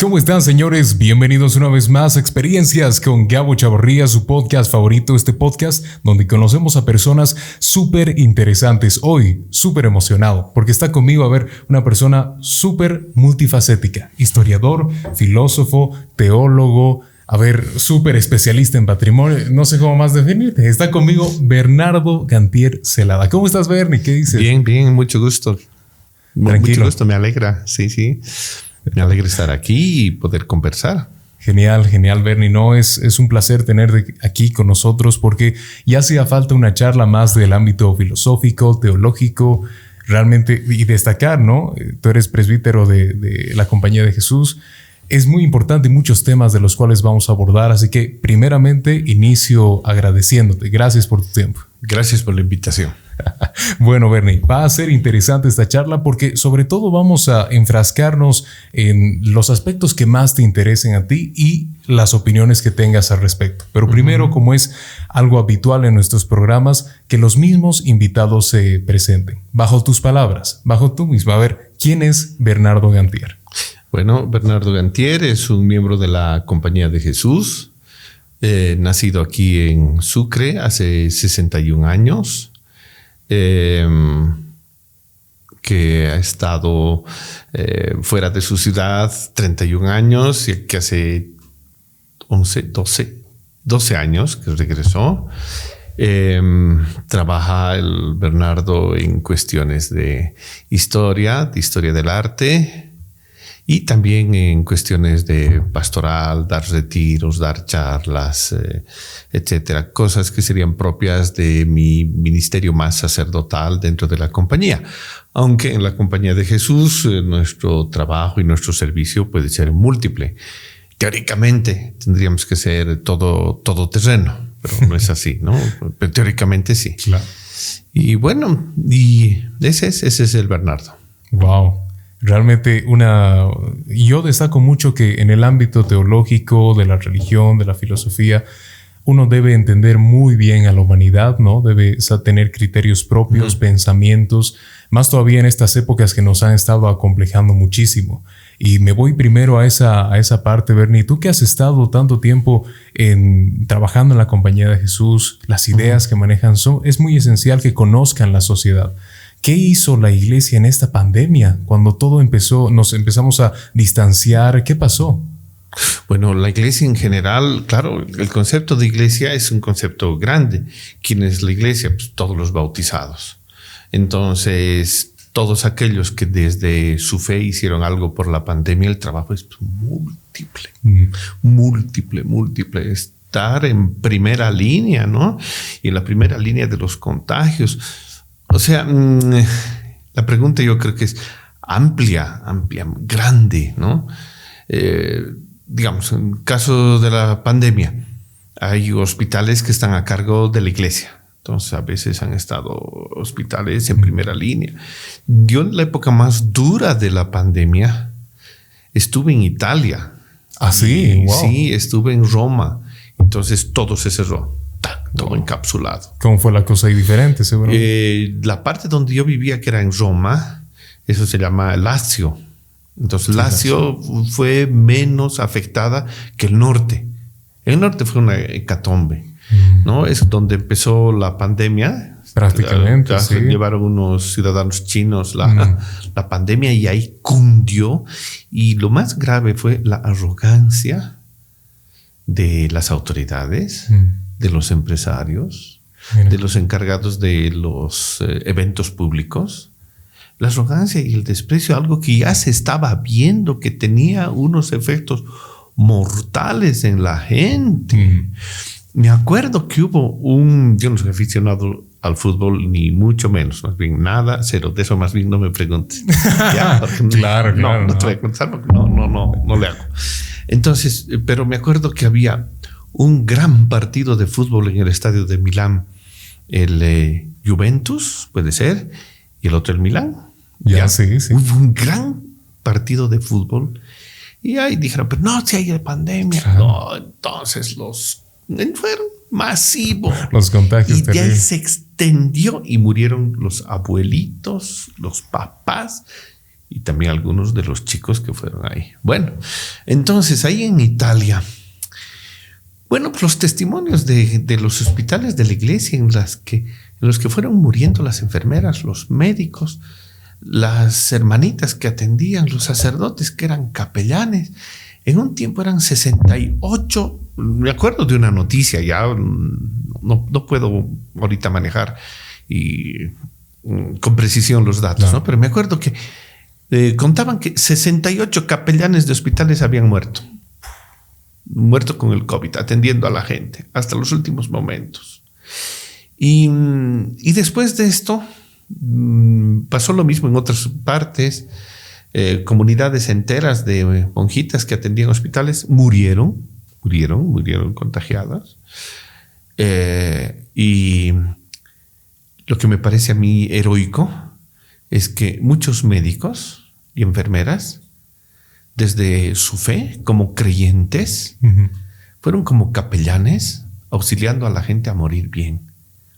¿Cómo están señores? Bienvenidos una vez más a Experiencias con Gabo Chavarría, su podcast favorito, este podcast donde conocemos a personas súper interesantes. Hoy súper emocionado porque está conmigo a ver una persona súper multifacética, historiador, filósofo, teólogo, a ver, súper especialista en patrimonio, no sé cómo más definirte. Está conmigo Bernardo Gantier Celada. ¿Cómo estás, Bernie? ¿Qué dices? Bien, bien, mucho gusto. Tranquilo. Mucho gusto, me alegra. Sí, sí. Me alegra estar aquí y poder conversar. Genial, genial, Bernie. No, es, es un placer tener aquí con nosotros porque ya hacía falta una charla más del ámbito filosófico, teológico, realmente, y destacar, ¿no? Tú eres presbítero de, de la Compañía de Jesús. Es muy importante muchos temas de los cuales vamos a abordar, así que primeramente inicio agradeciéndote. Gracias por tu tiempo. Gracias por la invitación. bueno, Bernie, va a ser interesante esta charla porque sobre todo vamos a enfrascarnos en los aspectos que más te interesen a ti y las opiniones que tengas al respecto. Pero primero, como es algo habitual en nuestros programas, que los mismos invitados se presenten. Bajo tus palabras, bajo tú mismo. A ver, ¿quién es Bernardo Gantier? Bueno, Bernardo Gantier es un miembro de la Compañía de Jesús, eh, nacido aquí en Sucre hace 61 años. Em, que ha estado eh, fuera de su ciudad 31 años y que hace 11, 12, 12 años que regresó. Em, trabaja el Bernardo en cuestiones de historia, de historia del arte, y también en cuestiones de pastoral, dar retiros, dar charlas, eh, etcétera, cosas que serían propias de mi ministerio más sacerdotal dentro de la compañía. Aunque en la compañía de Jesús eh, nuestro trabajo y nuestro servicio puede ser múltiple. Teóricamente tendríamos que ser todo, todo terreno, pero no es así, ¿no? Pero teóricamente sí. Claro. Y bueno, y ese es, ese es el Bernardo. Wow. Realmente una... Yo destaco mucho que en el ámbito teológico, de la religión, de la filosofía, uno debe entender muy bien a la humanidad, ¿no? Debe tener criterios propios, pensamientos, más todavía en estas épocas que nos han estado acomplejando muchísimo. Y me voy primero a esa, a esa parte, Bernie. Tú que has estado tanto tiempo en, trabajando en la compañía de Jesús, las ideas que manejan son, es muy esencial que conozcan la sociedad. ¿Qué hizo la iglesia en esta pandemia? Cuando todo empezó, nos empezamos a distanciar, ¿qué pasó? Bueno, la iglesia en general, claro, el concepto de iglesia es un concepto grande. ¿Quién es la iglesia? Pues todos los bautizados. Entonces, todos aquellos que desde su fe hicieron algo por la pandemia, el trabajo es múltiple, mm. múltiple, múltiple. Estar en primera línea, ¿no? Y en la primera línea de los contagios o sea, mm, la pregunta yo creo que es amplia, amplia, grande, ¿no? Eh, digamos, en caso de la pandemia, hay hospitales que están a cargo de la iglesia. Entonces, a veces han estado hospitales en primera línea. Yo en la época más dura de la pandemia estuve en Italia. Ah, sí, Sí, estuve en Roma. Entonces todo se cerró todo encapsulado. ¿Cómo fue la cosa ahí diferente, seguro? Eh, la parte donde yo vivía, que era en Roma, eso se llama Lazio. Entonces, Lazio fue menos afectada que el norte. El norte fue una hecatombe, mm. ¿no? Es donde empezó la pandemia. Prácticamente. sí. Llevaron unos ciudadanos chinos la, mm. la pandemia y ahí cundió. Y lo más grave fue la arrogancia de las autoridades. Mm de los empresarios, de los encargados de los eh, eventos públicos. La arrogancia y el desprecio, algo que ya se estaba viendo, que tenía unos efectos mortales en la gente. Me acuerdo que hubo un, yo no soy aficionado al fútbol, ni mucho menos, más bien nada, cero, de eso más bien no me preguntes. claro, no, no, te voy a contar, no, no, no, no le hago. Entonces, eh, pero me acuerdo que había un gran partido de fútbol en el estadio de Milán. El eh, Juventus, puede ser, y el otro el Milán. Ya, sí, sí. Hubo un gran partido de fútbol. Y ahí dijeron, pero no, si hay pandemia. No, entonces los fueron masivos. Los contagios. Y ya se extendió y murieron los abuelitos, los papás. y también algunos de los chicos que fueron ahí. Bueno, entonces ahí en Italia, bueno, pues los testimonios de, los hospitales de la iglesia en, las que, en los que fueron muriendo las enfermeras, los médicos, las hermanitas que atendían, los sacerdotes que eran capellanes. En un tiempo eran 68, me acuerdo de una noticia, ya no, no puedo ahorita manejar y, mm, con precisión los datos, ¿no? pero me acuerdo que eh, contaban que 68 capellanes de hospitales habían muerto. Muerto con el COVID, atendiendo a la gente hasta los últimos momentos. Y, después de esto, mm, pasó lo mismo en otras partes. Eh, comunidades enteras de monjitas que atendían hospitales murieron, murieron, murieron contagiadas. Eh, y lo que me parece a mí heroico es que muchos médicos, y enfermeras, desde su fe como creyentes, fueron como capellanes auxiliando a la gente a morir bien,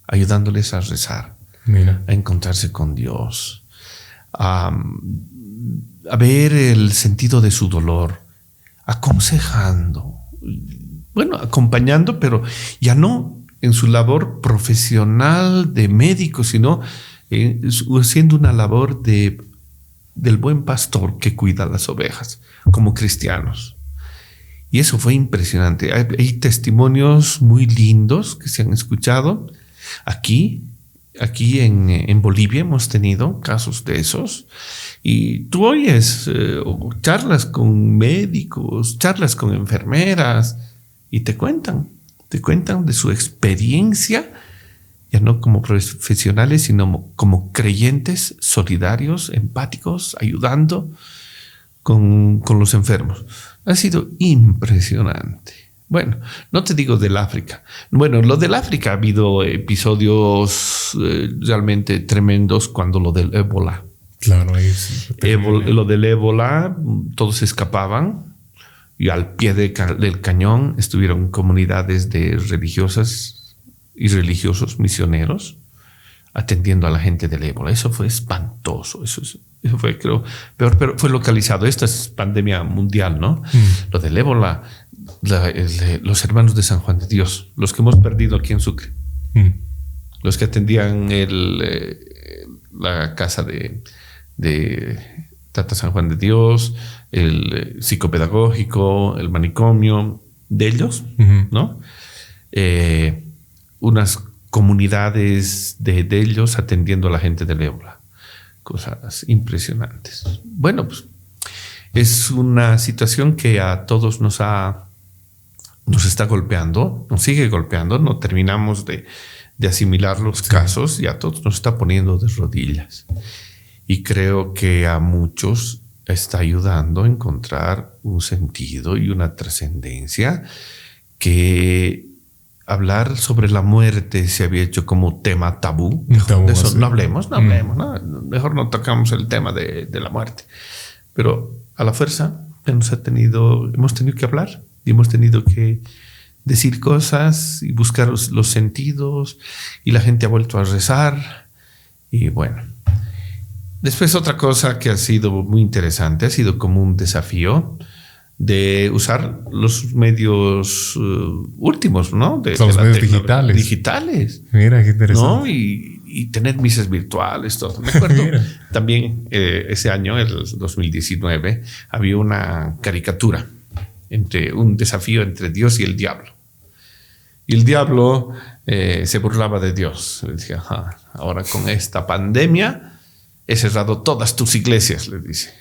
ayudándoles a rezar, a encontrarse con Dios, a, a ver el sentido de su dolor, aconsejando, bueno, acompañando, pero ya no en su labor profesional de médico, sino haciendo una labor de del buen pastor que cuida las ovejas como cristianos. Y eso fue impresionante. Hay, testimonios muy lindos que se han escuchado. Aquí, aquí en, Bolivia hemos tenido casos de esos. Y tú oyes eh, charlas con médicos, charlas con enfermeras y te cuentan, te cuentan de su experiencia ya no como profesionales, sino como creyentes solidarios, empáticos, ayudando con, los enfermos. Ha sido impresionante. Bueno, no te digo del África. Bueno, lo del África ha habido episodios eh, realmente tremendos cuando lo del ébola. Claro, es lo del ébola, todos escapaban y al pie del cañón estuvieron comunidades de religiosas y religiosos misioneros atendiendo a la gente del ébola. Eso fue espantoso. Eso, eso fue, creo, peor, pero fue localizado. Esta es pandemia mundial, ¿no? Mm. Lo del ébola, los hermanos de San Juan de Dios, los que hemos perdido aquí en Sucre, mm. los que atendían el, eh, la casa de, de Tata San Juan de Dios, el eh, psicopedagógico, el manicomio, de ellos, ¿no? Eh, unas comunidades de, ellos atendiendo a la gente del ébola. Cosas impresionantes. Bueno, pues es una situación que a todos nos ha nos está golpeando, nos sigue golpeando, no terminamos de, asimilar los casos y a todos nos está poniendo de rodillas. Y creo que a muchos está ayudando a encontrar un sentido y una trascendencia que hablar sobre la muerte se había hecho como tema tabú. de eso no hablemos, no hablemos, mejor no tocamos el tema de, la muerte. Pero a la fuerza hemos tenido, hemos tenido que hablar y hemos tenido que decir cosas y buscar los, sentidos y la gente ha vuelto a rezar y bueno. Después otra cosa que ha sido muy interesante, ha sido como un desafío de usar los medios uh, últimos, ¿no? De, los medios digitales. Digitales. Mira, qué interesante. Y, tener misas virtuales, todo. Me acuerdo también eh, ese año, el 2019, había una caricatura entre un desafío entre Dios y el diablo. Y el diablo eh, se burlaba de Dios. Le decía, ahora con esta pandemia he cerrado todas tus iglesias, le dice.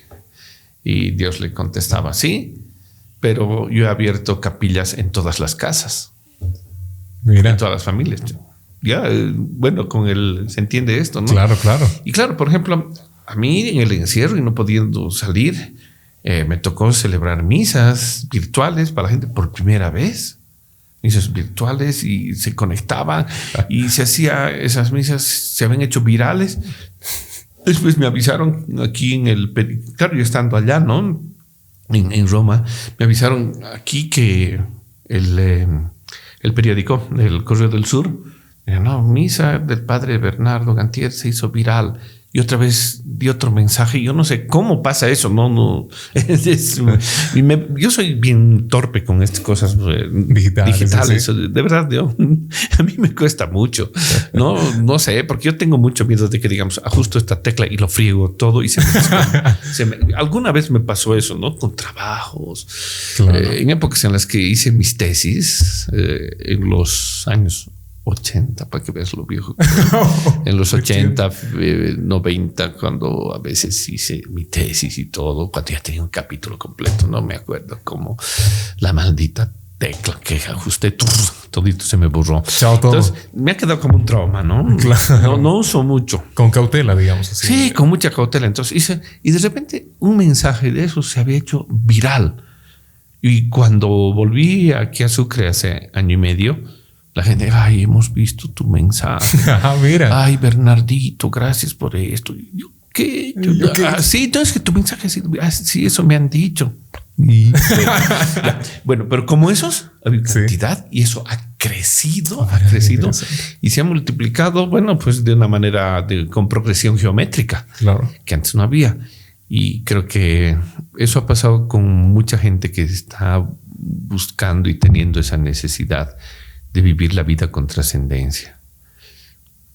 Y Dios le contestaba, sí, pero yo he abierto capillas en todas las casas. En todas las familias. Ya, eh, bueno, con el se entiende esto, ¿no? Claro, claro. Y claro, por ejemplo, a mí en el encierro y no pudiendo salir, eh, me tocó celebrar misas virtuales para la gente por primera vez. Misas virtuales y se conectaban y se hacía, esas misas se habían hecho virales. Después me avisaron aquí en el, claro, yo estando allá, ¿no? En, Roma, me avisaron aquí que el, eh, el periódico, el Correo del Sur, no, misa del padre Bernardo Gantier se hizo viral y otra vez di otro mensaje. Yo no sé cómo pasa eso. No, no. yo soy bien torpe con estas cosas eh, digitales. De verdad, yo, a mí me cuesta mucho. No, no sé, porque yo tengo mucho miedo de que, digamos, ajusto esta tecla y lo friego todo y se me, alguna vez me pasó eso, ¿no? Con trabajos. Eh, en épocas en las que hice mis tesis, eh, en los años 80, para que veas lo viejo. en los 80, 90, eh, cuando a veces hice mi tesis y todo, cuando ya tenía un capítulo completo, no me acuerdo cómo la maldita tecla que ajusté, todito se me borró. Chao todo. Entonces, me ha quedado como un trauma, ¿no? No, no uso mucho. Con cautela, digamos así. Sí, con mucha cautela. Entonces hice, y de repente un mensaje de eso se había hecho viral. Y cuando volví aquí a Sucre hace año y medio, la gente, ay, hemos visto tu mensaje. ah, mira. Ay, Bernardito, gracias por esto. Yo, ¿qué? Ah, sí, entonces que tu mensaje, sí, ah, sí, eso me han dicho. bueno, pero como esos, hay cantidad y eso ha crecido, ha crecido y se ha multiplicado, bueno, pues de una manera de, con progresión geométrica, claro. que antes no había. Y creo que eso ha pasado con mucha gente que está buscando y teniendo esa necesidad de vivir la vida con trascendencia.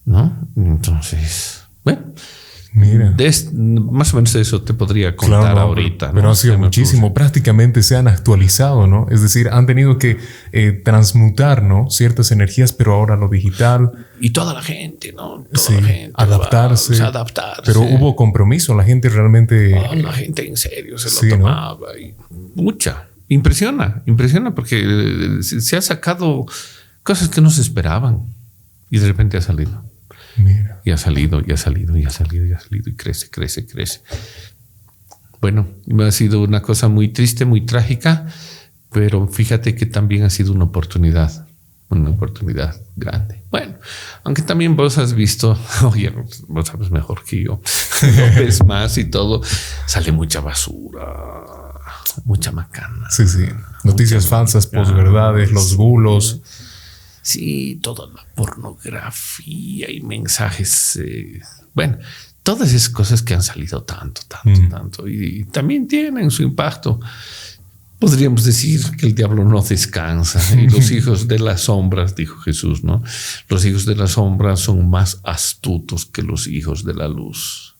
¿No? Entonces, bueno. Mira. más o menos eso te podría contar ahorita. Pero, ha sido muchísimo. Prácticamente se han actualizado, ¿no? Es decir, han tenido que eh, transmutar, ¿no? Ciertas energías, pero ahora lo digital. Y toda la gente, ¿no? Toda la gente adaptarse. adaptarse. Pero hubo compromiso. La gente realmente. Oh, la gente en serio se lo tomaba. mucha. Impresiona, impresiona porque eh, se ha sacado Cosas que no se esperaban. Y de repente ha salido. Mira. Y ha salido, y ha salido, y ha salido, y ha salido, y crece, crece, crece. Bueno, ha sido una cosa muy triste, muy trágica, pero fíjate que también ha sido una oportunidad, una oportunidad grande. Bueno, aunque también vos has visto, oye, vos sabes mejor que yo, no ves más y todo, sale mucha basura, mucha macana. Sí, sí. Noticias falsas, posverdades, los bulos. Sí, toda la pornografía y mensajes. Eh, bueno, todas esas cosas que han salido tanto, tanto, mm. tanto. Y, también tienen su impacto. Podríamos decir que el diablo no descansa. Y los hijos de las sombras, dijo Jesús, ¿no? Los hijos de las sombras son más astutos que los hijos de la luz.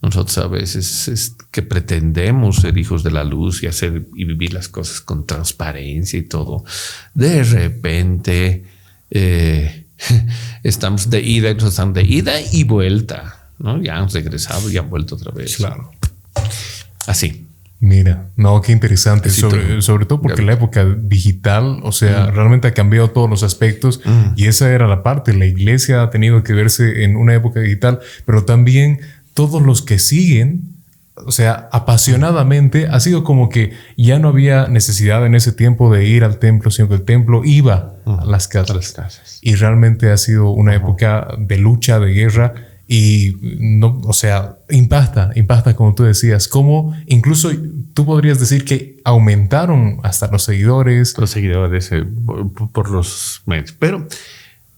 Nosotros a veces es que pretendemos ser hijos de la luz y hacer y vivir las cosas con transparencia y todo. De repente eh, estamos de ida están de ida y vuelta, ¿no? Ya han regresado y han vuelto otra vez. Claro. Así. Mira, no, qué interesante, sobre, sobre, todo porque la época digital, o sea, mm. realmente ha cambiado todos los aspectos mm. y esa era la parte, la iglesia ha tenido que verse en una época digital, pero también todos los que siguen o sea, apasionadamente, ha sido como que ya no había necesidad en ese tiempo de ir al templo, sino que el templo iba a las casas. Y realmente ha sido una época de lucha, de guerra, y no, o sea, impacta, impacta como tú decías, como incluso tú podrías decir que aumentaron hasta los seguidores. Los seguidores eh, por, los medios, pero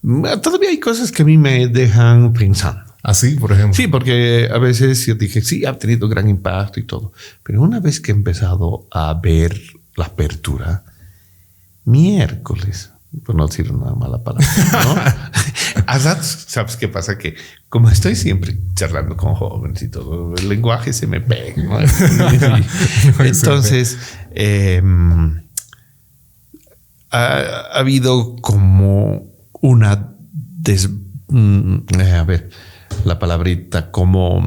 mm, todavía hay cosas que a mí me dejan pensando. Así, por ejemplo. Sí, porque a veces yo dije, sí, ha tenido gran impacto y todo. Pero una vez que he empezado a ver la apertura, miércoles, por no decir una mala palabra, ¿no? ¿sabes qué pasa? Que como estoy siempre charlando con jóvenes y todo, el lenguaje se me pega. Entonces, em, ha, habido como una... Des, mm, eh, a ver, la palabrita como,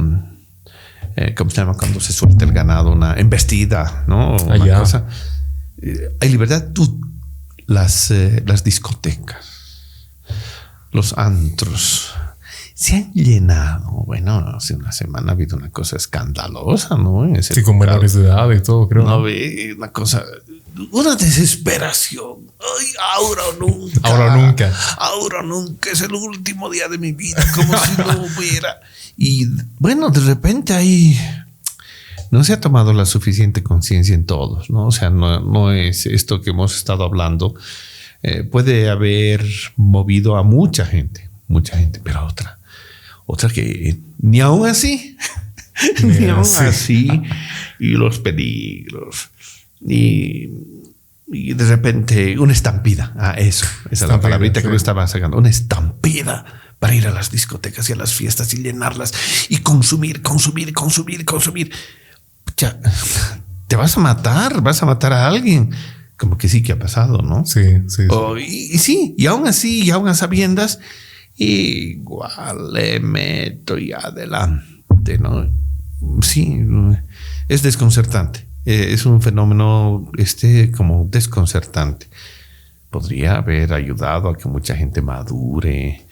eh, ¿cómo se llama? Cuando se suelta el ganado, una embestida, ¿no? Una cosa. Eh, hay libertad. Tú, las, eh, las discotecas, los antros, se han llenado. Bueno, hace una semana ha habido una cosa escandalosa, ¿no? En ese sí, con menores de edad y todo, creo. No, una cosa una desesperación. Ay, ahora o nunca. Ahora nunca. Ahora nunca. Es el último día de mi vida, como si no hubiera. Y bueno, de repente ahí no se ha tomado la suficiente conciencia en todos, ¿no? O sea, no, es esto que hemos estado hablando. Eh, puede haber movido a mucha gente, mucha gente, pero otra, otra que ni aún así, ni aún así, y los peligros, y, y, de repente una estampida. Ah, eso, esa es la palabrita que lo estaba sacando, una estampida para ir a las discotecas y a las fiestas y llenarlas y consumir, consumir, consumir, consumir. Ya, te vas a matar, vas a matar a alguien. Como que sí que ha pasado, ¿no? Sí, sí. y, sí, y aún así, y aún a sabiendas, igual le meto y adelante, ¿no? Sí, es desconcertante. Eh, es un fenómeno este como desconcertante. Podría haber ayudado a que mucha gente madure,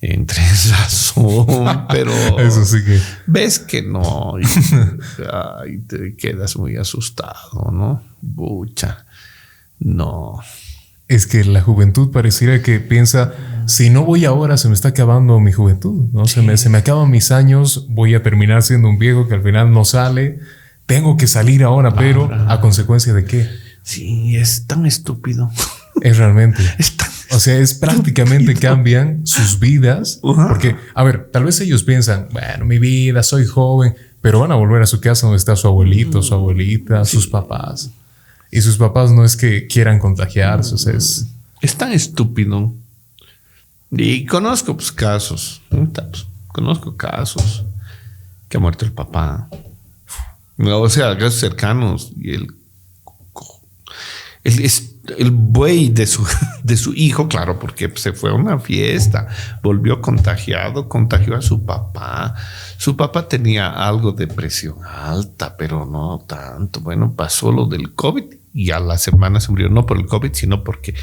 entre razón, pero eso sí que ves que no y, te quedas muy asustado, ¿no? Bucha, no. Es que la juventud pareciera que piensa, si no voy ahora, se me está acabando mi juventud, ¿no? Se me, se me acaban mis años, voy a terminar siendo un viejo que al final no sale, tengo que salir ahora, pero ¿a consecuencia de qué? Sí, es tan estúpido. Es realmente. o sea, es prácticamente cambian sus vidas. Porque, a ver, tal vez ellos piensan, bueno, mi vida, soy joven, pero van a volver a su casa donde está su abuelito, su abuelita, sus papás. Y sus papás no es que quieran contagiarse, o sea, es... Es tan estúpido. Y conozco pues, casos, pues, conozco casos que ha muerto el papá. O sea, casos cercanos. Y el, el, el buey de su, de su hijo, claro, porque se fue a una fiesta, volvió contagiado, contagió a su papá. Su papá tenía algo de presión alta, pero no tanto. Bueno, pasó lo del COVID y a la semana se murió, no por el COVID, sino porque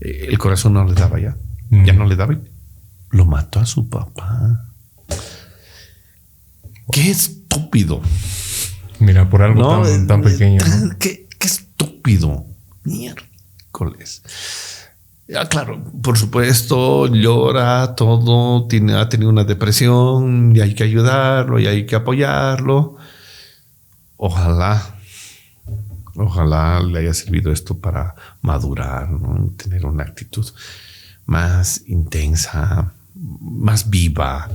eh, el corazón no le daba ya. Ya no le daba. Lo mató a su papá. Qué estúpido. Mira, por algo tan, eh, pequeño. Qué, qué estúpido. Mierda. Ya, claro, por supuesto, llora todo, tiene, ha tenido una depresión y hay que ayudarlo y hay que apoyarlo. Ojalá, ojalá le haya servido esto para madurar, tener una actitud más intensa, más viva,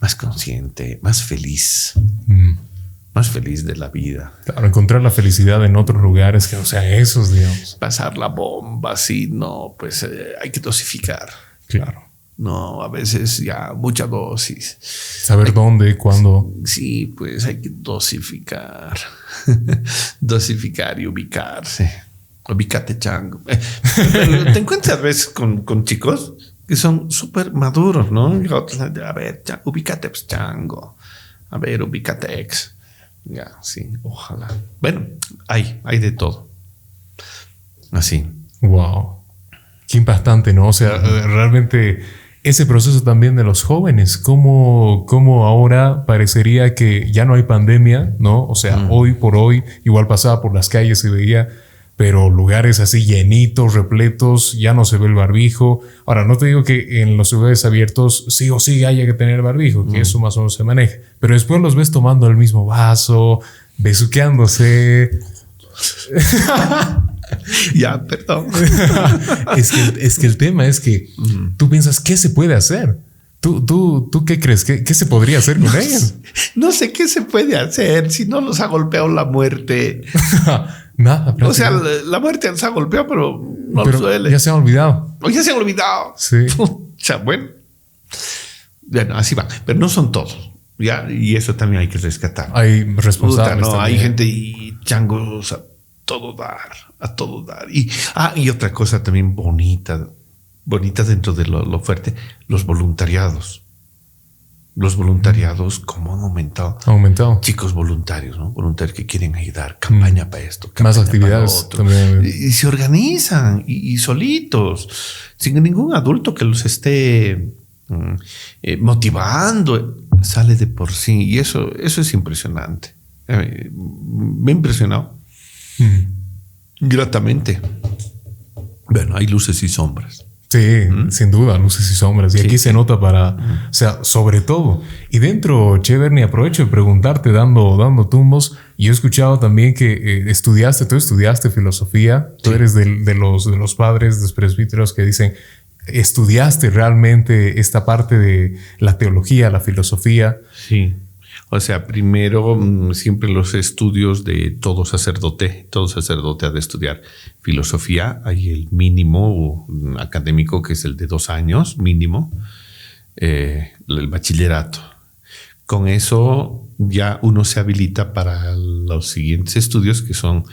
más consciente, más feliz. Mm más feliz de la vida. Claro, encontrar la felicidad en otros lugares que no sean esos, digamos. Pasar la bomba, sí, no, pues eh, hay que dosificar. Claro. No, a veces ya mucha dosis. Saber dónde, cuándo. Sí, pues hay que dosificar. dosificar y ubicarse. Ubícate, chango. Te encuentras a veces con, con chicos que son súper maduros, ¿no? A ver, ubícate, pues, chango. A ver, ubícate, ex. Ya, sí, ojalá. Bueno, hay, hay de todo. Así. Wow. Qué impactante, ¿no? O sea, realmente ese proceso también de los jóvenes, cómo, cómo ahora parecería que ya no hay pandemia, ¿no? O sea, hoy por hoy, igual pasaba por las calles y veía pero lugares así llenitos, repletos, ya no se ve el barbijo. Ahora, no te digo que en los lugares abiertos sí o sí haya que tener barbijo, que mm. eso más o menos se maneja, pero después los ves tomando el mismo vaso, besuqueándose. ya, perdón. es, que, es que el tema es que tú piensas, ¿qué se puede hacer? ¿Tú, tú, tú qué crees? ¿Qué, qué se podría hacer con ellos? No sé qué se puede hacer si no nos ha golpeado la muerte. Nada. O sea, la, muerte nos ha golpeado, pero no pero duele. Ya se han olvidado. O ya se han olvidado. Sí. o sea, bueno. Bueno, así va. Pero no son todos. Ya, y eso también hay que rescatar. Hay responsables. no, hay gente y changos a todo dar, a todo dar. Y, ah, y otra cosa también bonita, bonita dentro de lo fuerte, los voluntariados los voluntariados, ¿cómo han aumentado? Ha aumentado. Chicos voluntarios, ¿no? Voluntarios que quieren ayudar, campaña mm. para esto, más actividades también. Y, se organizan y, solitos, sin ningún adulto que los esté mm, eh, motivando, sale de por sí. Y eso, eso es impresionante. Eh, me ha impresionado. Mm. Gratamente. Bueno, hay luces y sombras. Sí, sin duda, luces y sombras. Y aquí se nota para, o sea, sobre todo. Y dentro, Cheverny, aprovecho de preguntarte, dando, dando tumbos. Yo he escuchado también que eh, estudiaste, tú estudiaste filosofía, tú eres de, los, de los padres, de los presbíteros que dicen, estudiaste realmente esta parte de la teología, la filosofía. Sí. O sea, primero mm, siempre los estudios de todo sacerdote, todo sacerdote ha de estudiar filosofía, hay el mínimo mm, académico que es el de dos años mínimo, eh, el bachillerato. Con eso ya uno se habilita para los siguientes estudios que son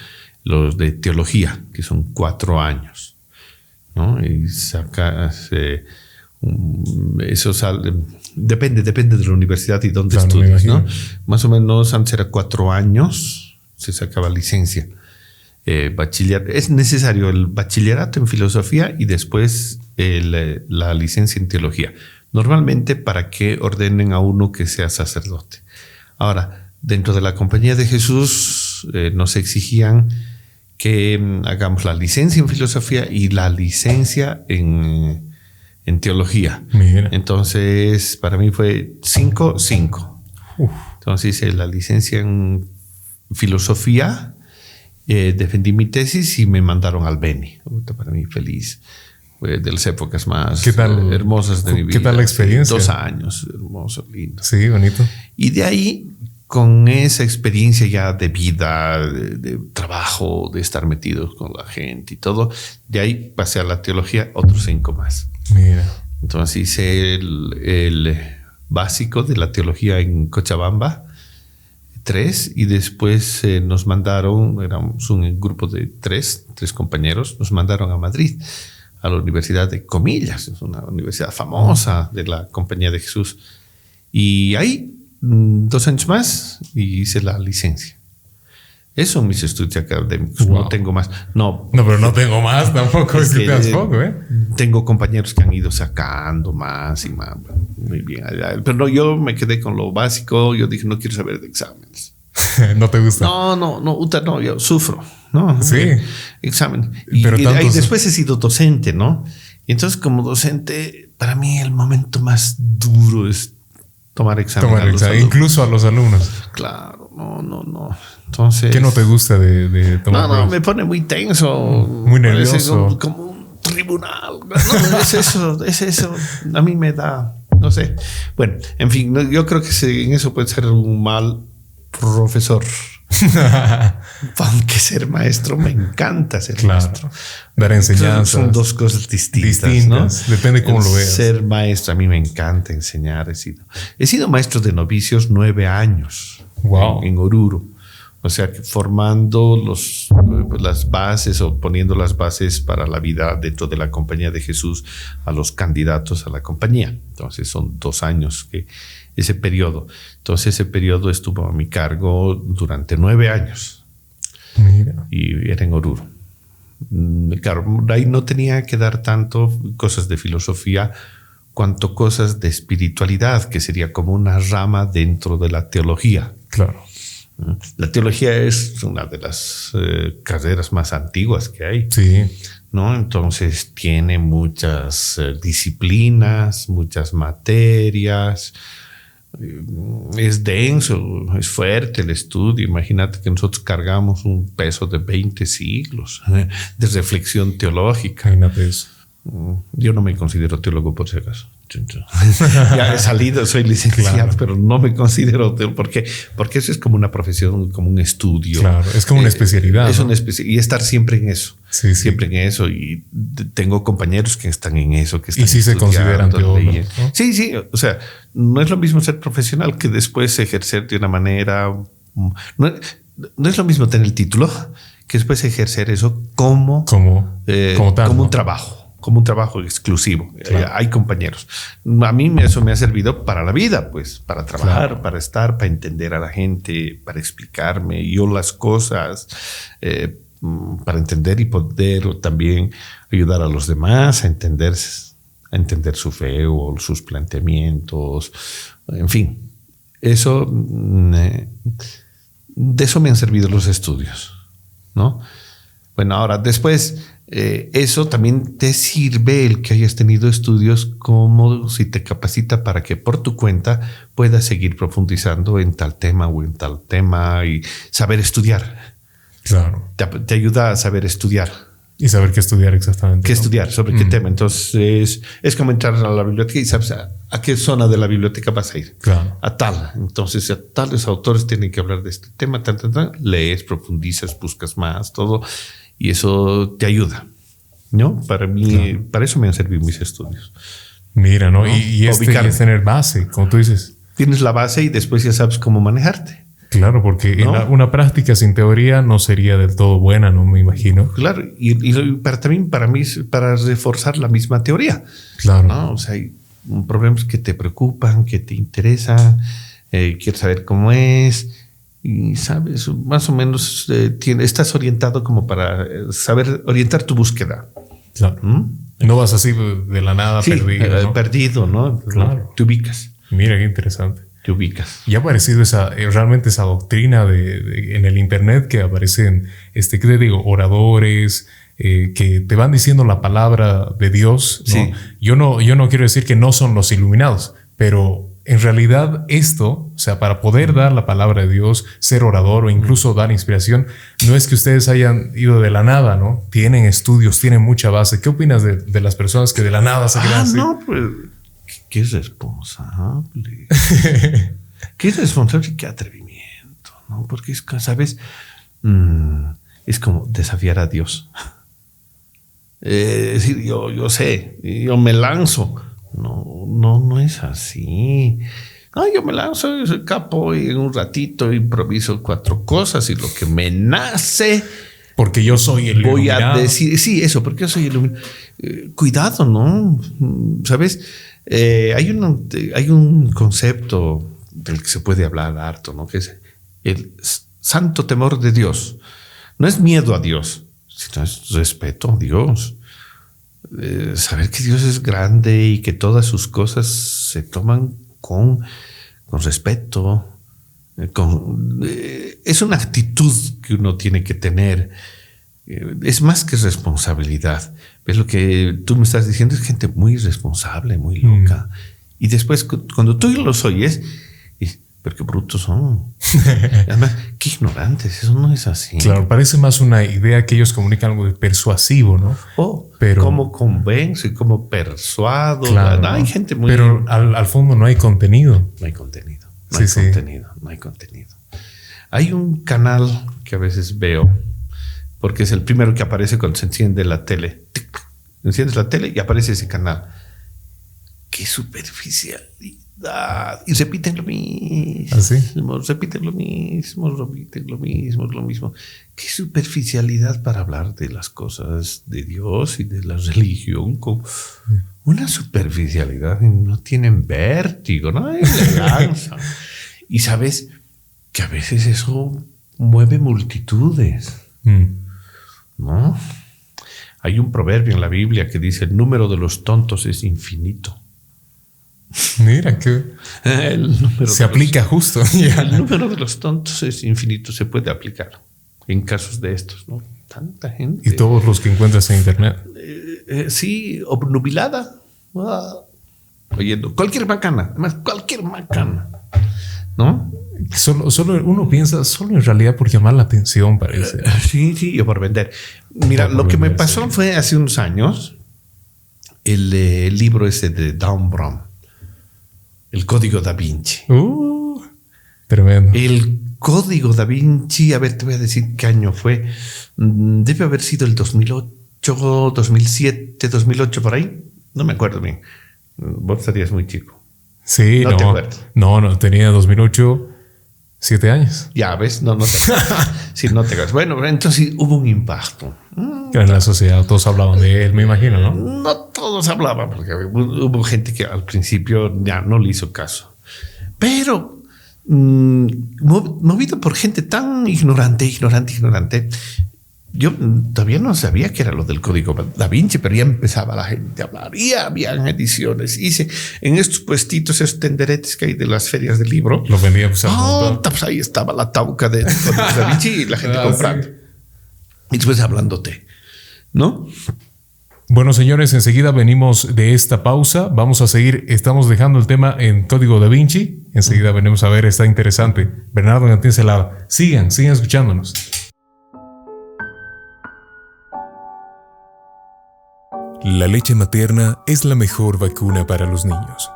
los de teología, que son cuatro años. ¿no? Y saca, eso sale, depende, depende de la universidad y dónde estudias, ¿no? Más o menos antes era cuatro años, se sacaba licencia. Eh, bachiller, es necesario el bachillerato en filosofía y después eh, la licencia en teología. Normalmente para que ordenen a uno que sea sacerdote. Ahora, dentro de la compañía de Jesús eh, nos exigían que mm, hagamos la licencia en filosofía y la licencia en, teología. Entonces, para mí fue 5, 5. Entonces hice la licencia en filosofía, eh, defendí mi tesis y me mandaron al Beni. Para mí feliz. Fue de las épocas más hermosas de mi vida. ¿Qué tal la experiencia? Dos años, hermoso, lindo. Sí, bonito. Y de ahí con esa experiencia ya de vida, de, trabajo, de estar metidos con la gente y todo, de ahí pasé a la teología otros cinco más. Mira. Entonces hice el, básico de la teología en Cochabamba, tres, y después eh, nos mandaron, éramos un grupo de tres, tres compañeros, nos mandaron a Madrid, a la Universidad de Comillas, es una universidad famosa de la Compañía de Jesús. Y ahí dos años más y hice la licencia. Eso mis estudios académicos. No tengo más. No. No, pero no tengo más tampoco. Es que ¿eh? Tengo compañeros que han ido sacando más y más. Muy bien. Pero no, yo me quedé con lo básico. Yo dije, no quiero saber de exámenes. ¿No te gusta? No, no, no, Uta, no, yo sufro. No, sí. Examen. Y, pero después he sido docente, ¿no? Y entonces, como docente, para mí el momento más duro es tomar examen. Tomar examen, incluso a los alumnos. Claro, no, no, no. Entonces. ¿Qué no te gusta de, tomar? No, no, me pone muy tenso. Muy nervioso. Como, un tribunal. No, es eso, es eso. A mí me da, no sé. Bueno, en fin, yo creo que en eso puede ser un mal profesor. Aunque ser maestro me encanta ser maestro. Dar enseñanza. Son dos cosas distintas. Depende cómo lo veas. Ser maestro, a mí me encanta enseñar. He sido, he sido maestro de novicios nueve años wow. en, Oruro. O sea, formando los, pues, las bases o poniendo las bases para la vida dentro de la compañía de Jesús a los candidatos a la compañía. Entonces son dos años que ese periodo. Entonces ese periodo estuvo a mi cargo durante nueve años. Y era en Oruro. Mm, claro, ahí no tenía que dar tanto cosas de filosofía cuanto cosas de espiritualidad, que sería como una rama dentro de la teología. Claro. Mm, la teología es una de las eh, carreras más antiguas que hay. Sí. ¿no? Entonces tiene muchas eh, disciplinas, muchas materias, es denso, es fuerte el estudio. Imagínate que nosotros cargamos un peso de 20 siglos de reflexión teológica. Imagínate eso. Mm, yo no me considero teólogo por si acaso. ya he salido, soy licenciado, pero no me considero teólogo. ¿Por Porque eso es como una profesión, como un estudio. Claro, es como una eh, especialidad. Es una y estar siempre en eso. Sí, siempre en eso. Y tengo compañeros que están en eso. Que están y sí se consideran. Sí, sí. O sea, no es lo mismo ser profesional que después ejercer de una manera. Mm, no, no es lo mismo tener el título que después ejercer eso como, como, eh, como un trabajo como un trabajo exclusivo. Eh, hay compañeros. A mí eso me ha servido para la vida, pues, para trabajar, para estar, para entender a la gente, para explicarme yo las cosas, eh, mm, para entender y poder también ayudar a los demás a entender, a entender su fe o sus planteamientos, en fin. Eso, mm, eh, de eso me han servido los estudios, ¿no? Bueno, ahora después eh, eso también te sirve el que hayas tenido estudios como si te capacita para que por tu cuenta puedas seguir profundizando en tal tema o en tal tema y saber estudiar. Claro. Te, ayuda a saber estudiar. Y saber qué estudiar exactamente. ¿Qué estudiar? ¿Sobre qué tema? Entonces, es como entrar a la biblioteca y sabes a, qué zona de la biblioteca vas a ir. Claro. A tal. Entonces, a tales autores tienen que hablar de este tema, tal, tal, tal. Lees, profundizas, buscas más, todo. Y eso te ayuda. ¿No? Para mí, para eso me han servido mis estudios. Mira, ¿no? Y, y este es tener base, como tú dices. Tienes la base y después ya sabes cómo manejarte. Claro, porque una práctica sin teoría no sería del todo buena, no me imagino. Claro, y, para, también para mí, para reforzar la misma teoría. Claro. ¿no? O sea, hay problemas que te preocupan, que te interesan, eh, quieres saber cómo es, y sabes, más o menos eh, estás orientado como para eh, saber orientar tu búsqueda. Claro. ¿Mm? No vas así de la nada perdido. ¿no? Perdido, ¿no? Claro. Te ubicas. Mira qué interesante ubicas. Y ha aparecido esa, eh, realmente esa doctrina de, en el Internet que aparecen, este, ¿qué te digo? Oradores, eh, que te van diciendo la palabra de Dios. ¿no? Yo, no, yo no quiero decir que no son los iluminados, pero en realidad esto, o sea, para poder dar la palabra de Dios, ser orador o incluso dar inspiración, no es que ustedes hayan ido de la nada, ¿no? Tienen estudios, tienen mucha base. ¿Qué opinas de, las personas que de la nada se quedan ah, No, pues qué responsable. qué responsable y qué atrevimiento, ¿no? Porque es, ¿sabes? Mm, es como desafiar a Dios. es decir, yo, yo sé, yo me lanzo. No, no, no es así. No, yo me lanzo, soy capo y en un ratito improviso cuatro cosas y lo que me nace. Porque yo soy el Voy a decir, sí, eso, porque yo soy el eh, cuidado, ¿no? ¿Sabes? Eh, hay, un, hay un concepto del que se puede hablar harto, ¿no? Que es el santo temor de Dios. No es miedo a Dios, sino es respeto a Dios. Eh, saber que Dios es grande y que todas sus cosas se toman con, con respeto. Eh, con, es una actitud que uno tiene que tener. es más que responsabilidad. Es lo que tú me estás diciendo, es gente muy irresponsable, muy mm. loca. Y después, cuando tú los oyes, pero qué brutos son. Además, qué ignorantes, eso no es así. Claro, parece más una idea que ellos comunican algo de persuasivo, ¿no? Oh, pero cómo convenzo y cómo persuado. Claro, hay gente muy. Pero al, fondo no hay contenido. No hay contenido. No hay contenido. No hay contenido. Hay un canal que a veces veo porque es el primero que aparece cuando se enciende la tele. Enciendes la tele y aparece ese canal. Qué superficialidad. Y repiten lo mismo. ¿Ah, repiten lo mismo, repiten lo mismo, lo mismo. Qué superficialidad para hablar de las cosas de Dios y de la religión con una superficialidad. No tienen vértigo, no hay elegancia. y sabes que a veces eso mueve multitudes. Mm. ¿no? Hay un proverbio en la Biblia que dice, el número de los tontos es infinito. Mira que se aplica justo. El número de los tontos es infinito, se puede aplicar en casos de estos, ¿no? Tanta gente. Y todos los que encuentras en internet. Eh, eh, sí, obnubilada. Ah, oyendo cualquier macana, además cualquier macana, ¿no? Solo, solo uno piensa, solo en realidad por llamar la atención, parece. Eh, sí, sí, o por vender. Mira, lo que me pasó fue hace unos años el, libro ese de Down Brom, El Código da Vinci. Uh, tremendo. El Código da Vinci, a ver, te voy a decir qué año fue. Mm, debe haber sido el 2008, 2007, 2008, por ahí. No me acuerdo bien. Vos estarías muy chico. Sí, no, no, no, no, tenía 2008. Siete años. Ya ves, no, no te sí, no te Bueno, entonces hubo un impacto. En la sociedad todos hablaban de él, me imagino, ¿no? No todos hablaban, porque hubo gente que al principio ya no le hizo caso. Pero mm, movido por gente tan ignorante, ignorante, ignorante, yo todavía no sabía que era lo del código da Vinci, pero ya empezaba la gente a hablar y habían ediciones. Hice en estos puestitos, esos tenderetes que hay de las ferias del libro. Lo vendía pues, oh, pues ahí estaba la tauca de, da Vinci y la gente ah, comprando. Y después hablándote, ¿no? Bueno, señores, enseguida venimos de esta pausa. Vamos a seguir, estamos dejando el tema en Código da Vinci. Enseguida venimos a ver, está interesante. Bernardo Gantín Celada. Sigan, sigan escuchándonos. La leche materna es la mejor vacuna para los niños.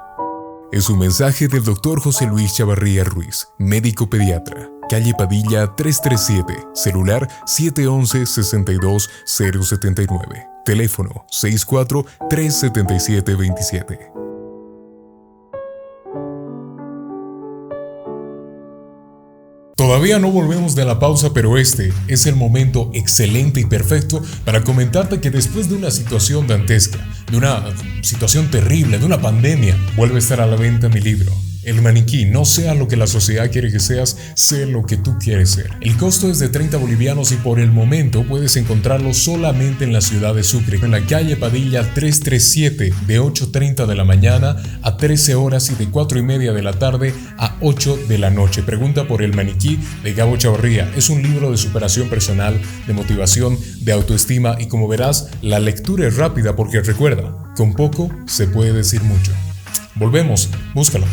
Es un mensaje del doctor José Luis Chavarría Ruiz, médico pediatra, calle Padilla 337, celular 711-62079, teléfono 64 377 27. Todavía no volvemos de la pausa, pero este es el momento excelente y perfecto para comentarte que después de una situación dantesca, de una situación terrible, de una pandemia, vuelve a estar a la venta mi libro. El maniquí, no sea lo que la sociedad quiere que seas, sé lo que tú quieres ser. El costo es de 30 bolivianos y por el momento puedes encontrarlo solamente en la ciudad de Sucre, en la calle Padilla 337, de 8.30 de la mañana a 13 horas y de 4 y media de la tarde a 8 de la noche. Pregunta por El maniquí de Gabo Chavarría. Es un libro de superación personal, de motivación, de autoestima y como verás, la lectura es rápida porque recuerda, con poco se puede decir mucho. Volvemos, búscalo.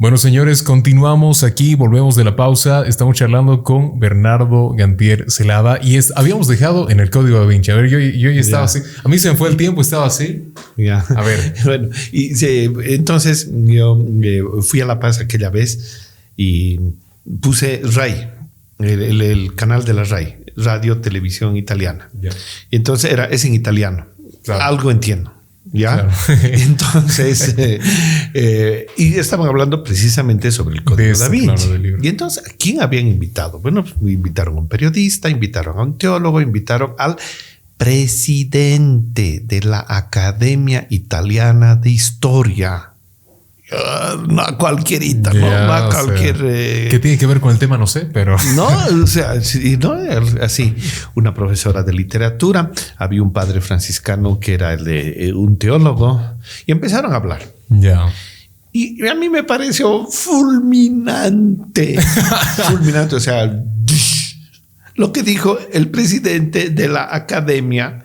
Bueno, señores, continuamos aquí, volvemos de la pausa. Estamos charlando con Bernardo Gantier Celada y es, habíamos dejado en el código de Vinci. A ver, yo, yo ya estaba así. A mí se me fue el tiempo, estaba así. Ya. A ver. bueno, y entonces yo eh, fui a La Paz aquella vez y puse RAI, el, canal de la RAI, Radio Televisión Italiana. Y entonces era, es en italiano. Algo entiendo. ¿Ya? Entonces, eh, eh, y estaban hablando precisamente sobre el Código de Vinci. y entonces, ¿a quién habían invitado? Bueno, pues, invitaron a un periodista, invitaron a un teólogo, invitaron al presidente de la Academia Italiana de Historia. Ah, no a cualquierita, no, a cualquier. Eh, ¿Qué tiene que ver con el tema? No sé, pero. No, o sea, no, así, una profesora de literatura, había un padre franciscano que era el de, eh, un teólogo, y empezaron a hablar. Ya. Y a mí me pareció fulminante. fulminante, o sea, lo que dijo el presidente de la academia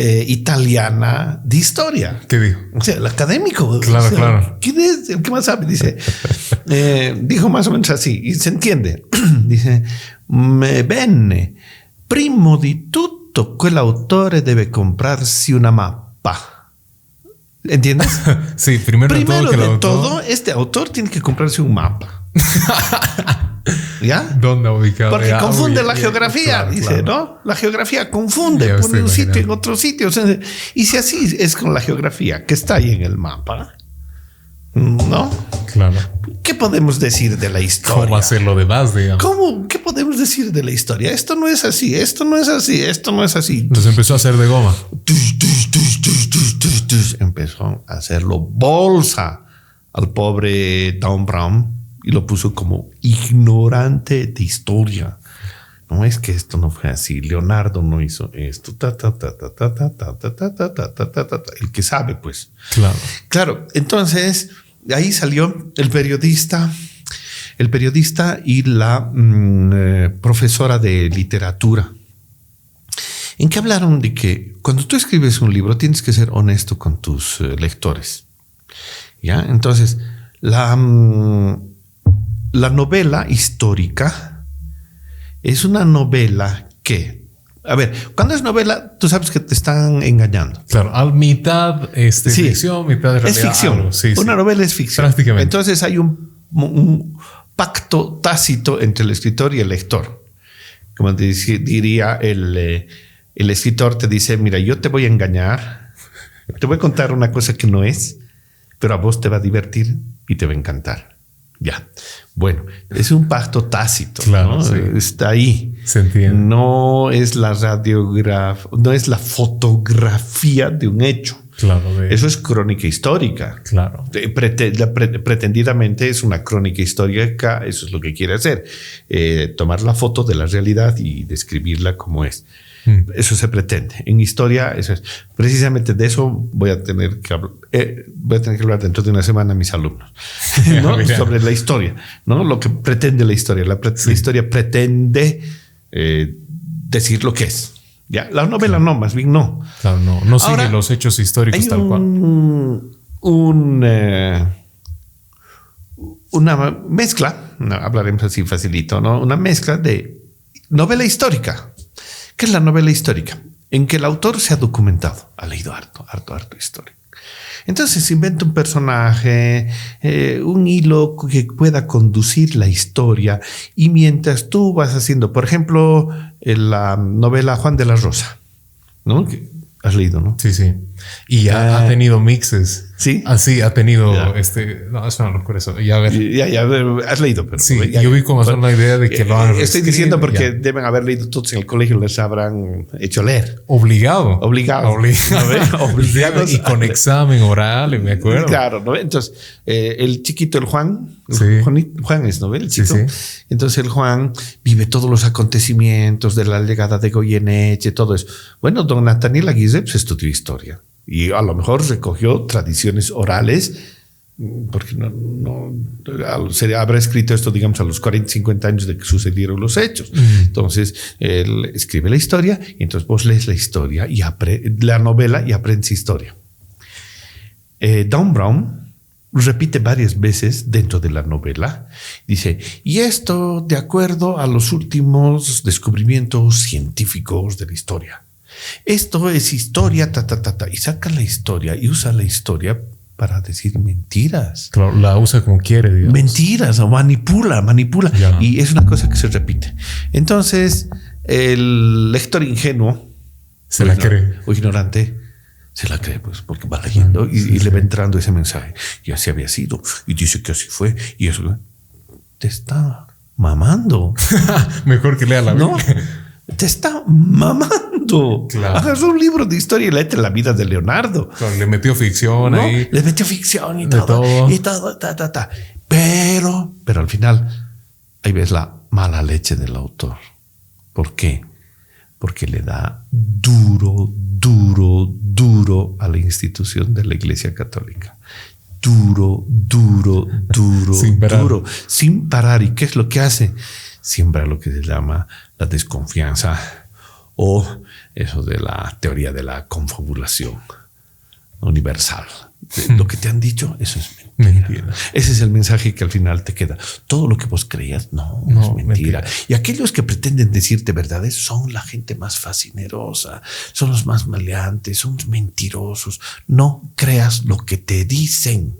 eh, italiana de historia. ¿Qué dijo? O sea, el académico. Claro, claro. ¿Quién es el que más sabe? Dice, eh, dijo más o menos así, y se entiende. dice, me bene, primo di tutto, quell'autore deve comprarsi una mappa. ¿Entiendes? sí, primero, primero de todo, este autor tiene que comprarse un mapa. ¿Ya? ¿Dónde ubicado? Porque confunde la geografía, dice, ¿no? La geografía confunde, pone un sitio en otro sitio. y si así es con la geografía que está ahí en el mapa, ¿no? Claro. ¿Qué podemos decir de la historia? ¿Cómo hacerlo de más, digamos? ¿Cómo? ¿Qué podemos decir de la historia? Esto no es así, esto no es así, esto no es así. Entonces empezó a hacer de goma. Empezó a hacerlo bolsa al pobre Tom Brown y lo puso como ignorante de historia. No es que esto no fue así. Leonardo no hizo esto. El que sabe, pues. Claro. Claro. Entonces, ahí salió el periodista, el periodista y la profesora de literatura. En que hablaron de que cuando tú escribes un libro tienes que ser honesto con tus lectores. ¿Ya? Entonces, la la novela histórica es una novela que, a ver, cuando es novela, tú sabes que te están engañando. Claro, a mitad este, ficción, mitad de realidad. Es ficción. una novela es ficción. Prácticamente. Entonces hay un, pacto tácito entre el escritor y el lector. Como diría el, eh, el escritor, te dice, mira, yo te voy a engañar, te voy a contar una cosa que no es, pero a vos te va a divertir y te va a encantar. Ya. Bueno, es un pacto tácito. Claro, Está ahí. Se entiende. No es la radiografía, no es la fotografía de un hecho. Claro. Eso es crónica histórica. Claro. pretendidamente es una crónica histórica. Eso es lo que quiere hacer. Eh, tomar la foto de la realidad y describirla como es. Mm. Eso se pretende. En historia, eso es. Precisamente de eso voy a tener que hablar. Eh, voy a tener que hablar dentro de una semana a mis alumnos sobre la historia, ¿no? Lo que pretende la historia. La, historia pretende eh, decir lo que es. Ya, la novela no, más bien no. Claro, no, no sigue los hechos históricos tal cual. Un, eh, una mezcla, hablaremos así facilito, ¿no? Una mezcla de novela histórica ¿Qué es la novela histórica? en que el autor se ha documentado, ha leído harto, harto, harto historia. Entonces inventa un personaje, eh, un hilo que pueda conducir la historia y mientras tú vas haciendo, por ejemplo, en la novela Juan de la Rosa, ¿no? has leído, ¿no? Sí, sí. Y ha, Ah. tenido mixes. Sí. Así ha tenido Ya. este. No, eso no recuerdo eso. Ya a ver. Ya, ya, has leído, pero Sí, ya- yo vi como hacer la idea de que lo han Eh, Estoy diciendo porque ya. deben haber leído todos en el colegio, les habrán hecho leer. Obligado. Obligado. Obligado. Obligados y con examen oral, me acuerdo. Claro, ¿no? Entonces, eh, el chiquito, el Juan, Sí. Juani- Juan es, ¿no? El Sí, chico. sí. Entonces el Juan vive todos los acontecimientos de la llegada de Goyeneche, todo eso. Bueno, don Nathaniel Aguirre pues, estudió historia y a lo mejor recogió tradiciones orales, mm, porque no, no al- se habrá escrito esto, digamos, a los 40, 50 años de que sucedieron los hechos. Entonces, él escribe la historia y entonces vos lees la historia y la novela y aprendes historia. Eh, Don Brown repite varias veces dentro de la novela, dice, y esto de acuerdo a los últimos descubrimientos científicos de la historia. Esto es historia, ta, ta, ta, ta, y saca la historia y usa la historia para decir mentiras. Claro, la usa como quiere, digamos. Mentiras o manipula, manipula. Ya. Y es una cosa que se repite. Entonces, el lector ingenuo Se la cree. O ignorante se la cree, pues, porque va leyendo y, y le va entrando ese mensaje. Y así había sido. Y dice que así fue. Y eso te está mamando. Mejor que lea la ¿No? Biblia. Te está mamando. Claro. Agarró un libro de historia y léete la vida de Leonardo. Claro, le metió ficción ¿no? ahí. Le metió ficción y De todo, todo. Y todo, ta, ta, ta. Pero, pero al final, ahí ves la mala leche del autor. ¿Por qué? Porque le da duro, duro, duro a la institución de la Iglesia Católica. Duro, duro, duro, Sin parar. duro, sin parar. ¿Y qué es lo que hace? Siembra lo que se llama la desconfianza o eso de la teoría de la confabulación universal. De Lo que te han dicho, eso es mentira. Mentira. Ese es el mensaje que al final te queda. Todo lo que vos creías, no, No, es mentira. mentira. Y aquellos que pretenden decirte verdades son la gente más fascinerosa, son los más maleantes, son mentirosos. No creas lo que te dicen.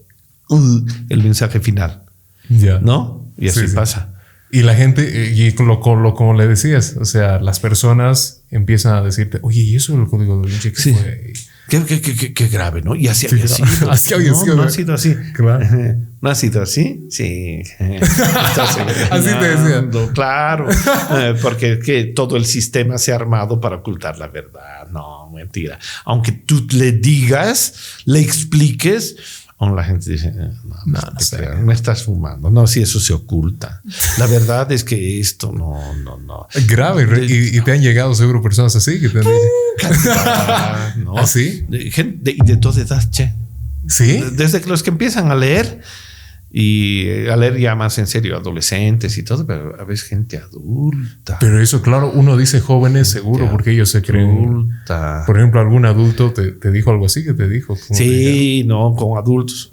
Uh, el mensaje final, Ya. ¿no? Y así Sí, sí. pasa. Y la gente, eh, y lo, lo- como le decías, o sea, las personas empiezan a decirte, oye, ¿y eso del código de Vinci Sí. fue? Qué, qué- qué- qué- qué grave, ¿no? Y así Sí, había sido. Así había no, sido, No ¿no? ha sido así. Claro. ¿No ha sido así? Sí. Así te decía. engañando, Claro. Eh, Porque que todo el sistema se ha armado para ocultar la verdad. No, mentira. Aunque tú le digas, le expliques, aún la gente dice, eh, no, no, No, te no creo, no estás fumando. No, si eso se oculta. La verdad es que esto no, no, no. Grave. re- Y, y te han llegado seguro personas así que te han dicho, Ah, ¿no? ¿Ah, sí? De, y de toda edad, che. ¿Sí? Desde que los que empiezan a leer y eh, a leer ya más en serio, adolescentes y todo, pero a veces gente adulta. Pero eso, claro, uno dice jóvenes seguro porque ellos se creen. Adulta. Por ejemplo, algún adulto te, te dijo algo así que te dijo. ¿Cómo te Sí, no, con adultos.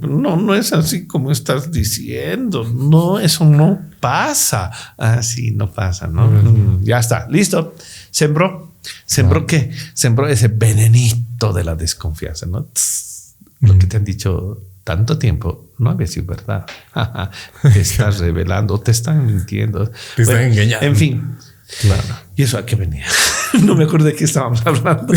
No, no es así como estás diciendo. No, eso no pasa. Así no pasa, ¿no? Mm, Ya está, listo. Sembró. ¿Sembró qué? Sembró ese venenito de la desconfianza, ¿no? Tss, Lo que te han dicho tanto tiempo no había sido verdad. te estás revelando, te están mintiendo. Te están engañando. En fin. Claro. ¿Y eso a qué venía? no me acuerdo de qué estábamos hablando.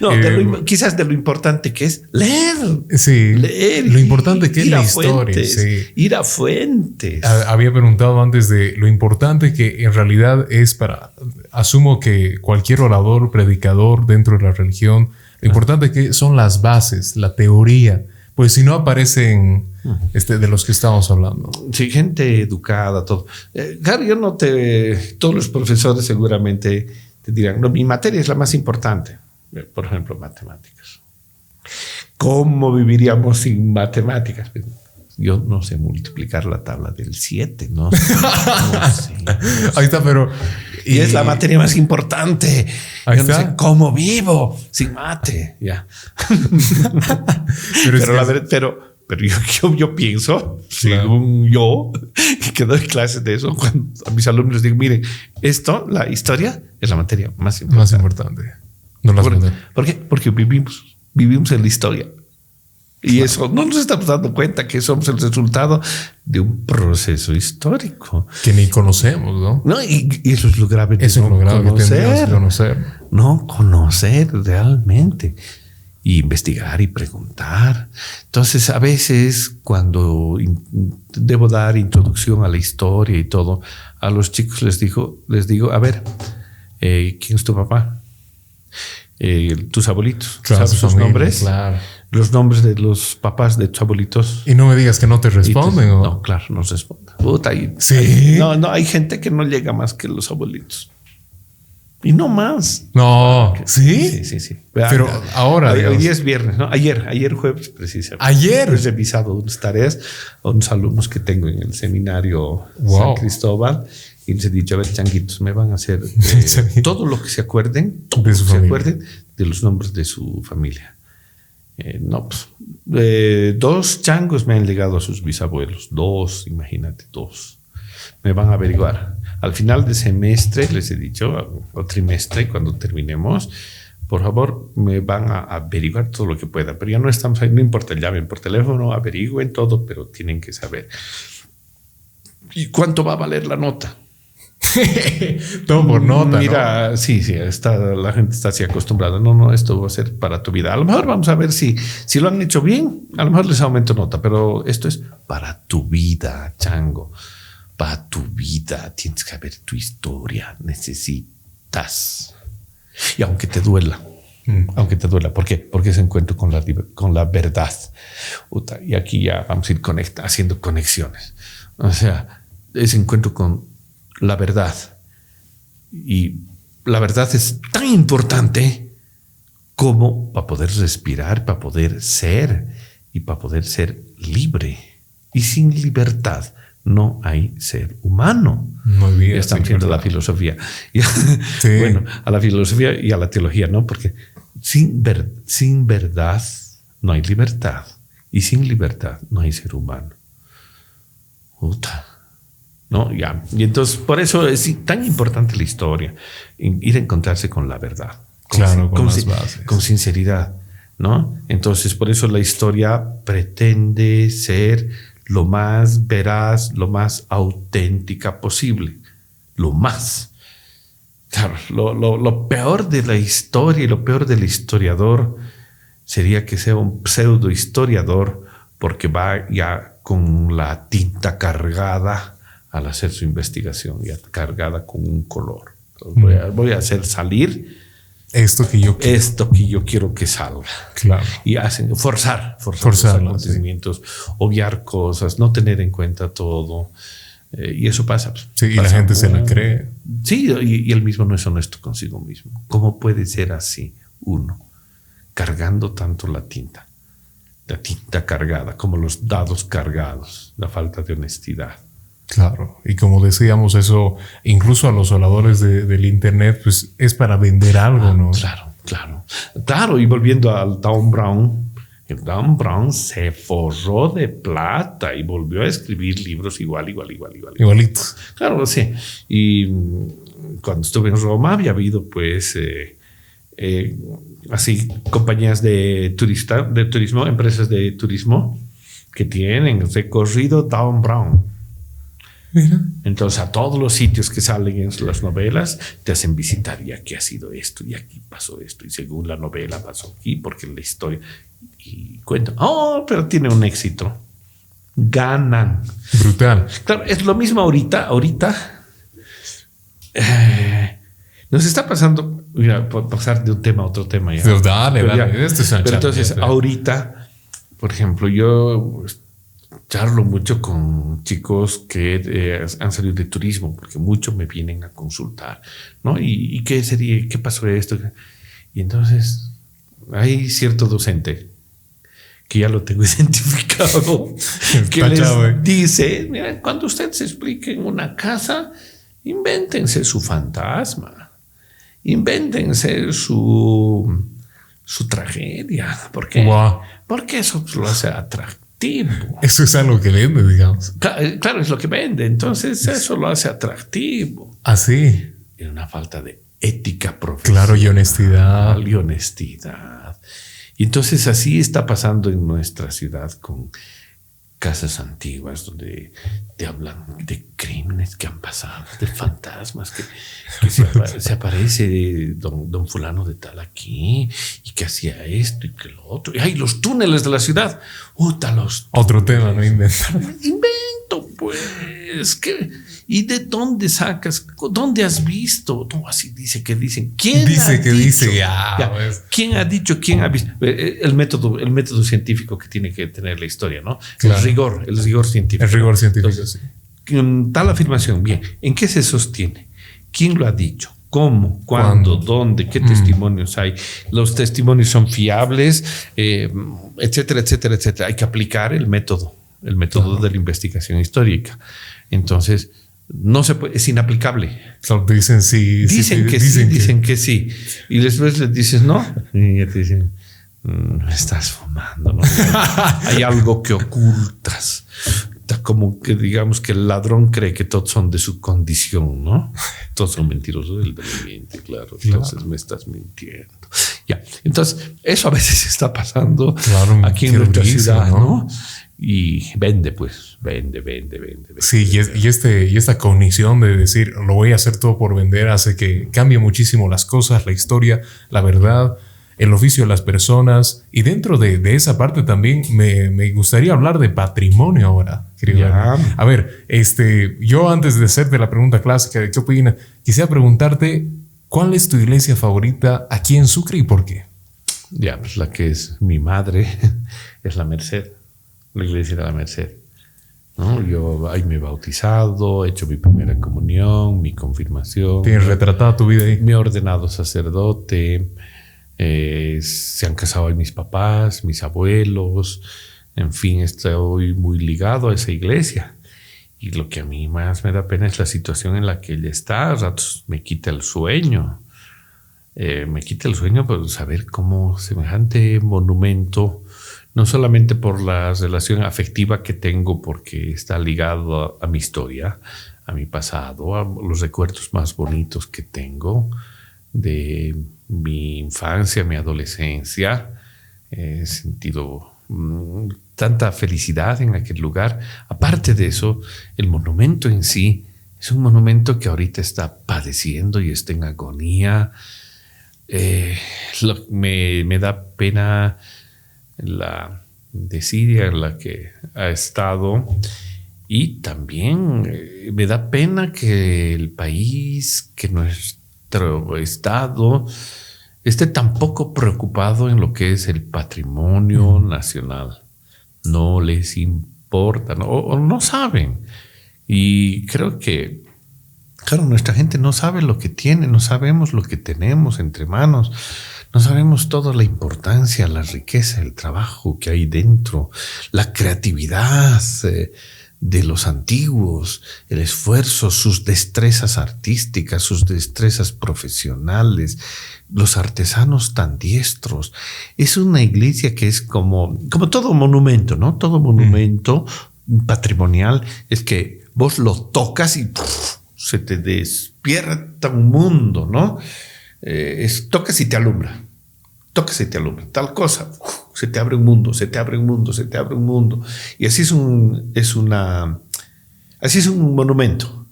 no, de lo Eh, quizás de lo importante que es leer. Sí. Leer. Lo importante que es la historia. fuentes, Sí. Ir a fuentes. Ha- Había preguntado antes de lo importante que en realidad es para, asumo que cualquier orador, predicador dentro de la religión, lo importante que son las bases, la teoría, pues si no aparecen este, de los que estamos hablando. Sí, gente educada, todo. Eh, claro, yo no te. Todos los profesores seguramente te dirán, no, mi materia es la más importante. Eh, Por ejemplo, matemáticas. ¿Cómo viviríamos sin matemáticas? Yo no sé multiplicar la tabla del 7, no, sé, no sé. Ahí está, pero... Y, es la materia más importante. Ahí Yo no está. sé cómo vivo sin mate. Ya. Pero, Pero, la verdad- pero Pero yo, yo, yo pienso, según yo, que doy clases de eso, cuando a mis alumnos les digo, miren, esto, la historia, es la materia más importante. Más importante. No ¿Por. ¿Por qué? Porque vivimos, vivimos en la historia. Y eso no nos estamos dando cuenta que somos el resultado de un proceso histórico. Que ni conocemos, ¿no? No, y, y eso es lo grave Eso no es lo grave tendríamos que conocer. conocer. No conocer realmente. Y investigar y preguntar. Entonces, a veces, cuando debo dar introducción a la historia y todo, a los chicos les digo, les digo, a ver, eh, ¿quién es tu papá? Eh, tus abuelitos. ¿Sabes su sus nombres? Claro. Los nombres de los papás de tus abuelitos. Y no me digas que no te responden. ¿o? No, claro, no responden. Puta, y- Sí. hay- no, no, hay gente que no llega más que los abuelitos. Y no más. No. Sí, ¿Sí? sí, sí. Pero ahora, Hoy, hoy día es viernes, ¿no? Ayer, ayer jueves, precisamente. Ayer. He revisado unas tareas a unos alumnos que tengo en el seminario Wow. San Cristóbal y les he dicho, a ver, changuitos, me van a hacer eh, todo lo que se acuerden, todo De lo su que se familia. acuerden de los nombres de su familia. Eh, no, pues, eh, dos changos me han legado a sus bisabuelos. Dos, imagínate, dos. Me van a averiguar. Al final de semestre, les he dicho, o trimestre, cuando terminemos, por favor, me van a averiguar todo lo que puedan. Pero ya no estamos ahí, no importa, llamen por teléfono, averigüen todo, pero tienen que saber. ¿Y cuánto va a valer la nota? Todo por nota. ¿no? Mira, sí, sí, está, la gente está así acostumbrada. No, no, esto va a ser para tu vida. A lo mejor vamos a ver si, si lo han hecho bien. A lo mejor les aumento nota, pero esto es para tu vida, chango. Para tu vida. Tienes que ver tu historia. Necesitas. Y aunque te duela, Mm. aunque te duela. ¿Por qué? Porque es encuentro con la, con la verdad. Uta, y aquí ya vamos a ir conecta, haciendo conexiones. O sea, es encuentro con la verdad. Y la verdad es tan importante como para poder respirar, para poder ser y para poder ser libre. Y sin libertad no hay ser humano. No hay vida, Ya estamos viendo la filosofía. Sí. Bueno, a la filosofía y a la teología, ¿no? Porque sin, ver- sin verdad no hay libertad. Y sin libertad no hay ser humano. Puta. ¿No? Ya. Y entonces, por eso es tan importante la historia. Ir a encontrarse con la verdad. Con Claro, con las sin- bases. con sinceridad, ¿no? Entonces, por eso la historia pretende ser lo más veraz, lo más auténtica posible. Lo más. Claro, lo, lo- lo peor de la historia y lo peor del historiador sería que sea un pseudo historiador porque va ya con la tinta cargada al hacer su investigación, ya cargada con un color. Entonces, voy, a, voy a hacer salir Esto que yo quiero. esto que yo quiero que salga. Claro. Y hacen forzar, forzar los acontecimientos, obviar cosas, no tener en cuenta todo. Eh, y eso pasa. pues. Sí, y la gente se la cree. Sí, y, y él mismo no es honesto consigo mismo. ¿Cómo puede ser así uno, cargando tanto la tinta? La tinta cargada, como los dados cargados, la falta de honestidad. Claro. Y como decíamos, eso, incluso a los oradores de- del Internet, pues es para vender algo, ¿no? Claro, claro. Claro, y volviendo al Dan Brown, el Dan Brown se forró de plata y volvió a escribir libros igual, igual, igual, igual. Igualito. Claro, sí. Y cuando estuve en Roma había habido, pues, eh, eh, así, compañías de, turista, de turismo, empresas de turismo que tienen recorrido Dan Brown. Mira. Entonces, a todos los sitios que salen en las novelas, te hacen visitar y aquí ha sido esto y aquí pasó esto y según la novela pasó aquí porque la historia y cuentan, oh, pero tiene un éxito. Ganan. Brutal. Claro, es lo mismo ahorita, ahorita. eh, nos está pasando, mira, por pasar de un tema a otro tema ya. Pero dale, Pero dale. ya. Este es Pero entonces, ahorita, por ejemplo, yo charlo mucho con chicos que eh, han salido de turismo, porque muchos me vienen a consultar, ¿no? ¿Y, y qué sería? ¿Qué pasó esto? Y entonces, hay cierto docente que ya lo tengo identificado, que les Tachado, eh. dice, mira, cuando usted se explique en una casa, invéntense su fantasma, invéntense su, su tragedia. ¿Por qué? Guau. Porque eso lo hace atractivo. Atractivo. Eso es algo que vende, digamos. Eh, claro, es lo que vende. Entonces eso lo hace atractivo. Así. Es una falta de ética profesional. Claro, y honestidad. Y honestidad. Y entonces así está pasando en nuestra ciudad con casas antiguas donde te hablan de crímenes que han pasado, de fantasmas, que, se, aparece don, don, fulano de tal aquí y que hacía esto y que lo otro. Y hay los túneles de la ciudad. Uta, los Otro tema, no inventar. Pues. que ¿Y de dónde sacas? ¿Dónde has visto? No, así dice que dicen. ¿Quién dice que dice? Ya, pues. ¿Quién ha dicho? ¿Quién ha visto? Eh, eh, el método, el método científico que tiene que tener la historia, ¿no? El rigor, el rigor científico. El rigor científico, sí. Tal afirmación, bien, ¿en qué se sostiene? ¿Quién lo ha dicho? ¿Cómo? ¿Cuándo? ¿Dónde? ¿Qué mm. testimonios hay? Los testimonios son fiables, eh, etcétera, etcétera, etcétera. Hay que aplicar el método, el método de la investigación histórica. Entonces, no se puede, es inaplicable. dicen sí. Dicen que sí, dicen que sí. Y después les dices no. Y ya te dicen, mm, estás fumando, ¿no? Hay algo que ocultas. Como que digamos que el ladrón cree que todos son de su condición, ¿no? Todos son mentirosos, él miente, claro. Entonces me estás mintiendo. Ya. Entonces, eso a veces está pasando aquí en nuestra ciudad, ¿no? Y vende, pues, vende, vende, vende. sí, y, este, y esta cognición de decir, lo voy a hacer todo por vender, hace que cambie muchísimo las cosas, la historia, la verdad, el oficio de las personas. Y dentro de, esa parte también me, gustaría hablar de patrimonio ahora, querido. A ver, este, yo antes de hacerte la pregunta clásica de qué opinas, quisiera preguntarte, ¿cuál es tu iglesia favorita aquí en Sucre y por qué? Ya, pues la que es mi madre, es la Merced la iglesia de la Merced. ¿no? Yo ahí me he bautizado, he hecho mi primera comunión, mi confirmación. ¿Tienes retratada tu vida ahí? Me he ordenado sacerdote, eh, se han casado ahí mis papás, mis abuelos, en fin, estoy muy ligado a esa iglesia. Y lo que a mí más me da pena es la situación en la que ella está, a ratos me quita el sueño. Eh, me quita el sueño por saber cómo semejante monumento no solamente por la relación afectiva que tengo, porque está ligado a, mi historia, a mi pasado, a los recuerdos más bonitos que tengo de mi infancia, mi adolescencia. He sentido mm, tanta felicidad en aquel lugar. Aparte de eso, el monumento en sí es un monumento que ahorita está padeciendo y está en agonía. Eh, me, me da pena la desidia en la que ha estado. Y también eh, me da pena que el país, que nuestro Estado esté tan poco preocupado en lo que es el patrimonio nacional. No les importa, no, o no saben. Y creo que, claro, nuestra gente no sabe lo que tiene, no sabemos lo que tenemos entre manos. No sabemos toda la importancia, la riqueza, el trabajo que hay dentro, la creatividad eh, de los antiguos, el esfuerzo, sus destrezas artísticas, sus destrezas profesionales, los artesanos tan diestros. Es una iglesia que es como, como todo monumento, ¿no? Todo monumento patrimonial es que vos lo tocas y se te despierta un mundo, ¿no? Eh, es, tocas y te alumbra toca y te alumbra, tal cosa, se te abre un mundo, se te abre un mundo, se te abre un mundo. Y así es un, es una, así es un monumento.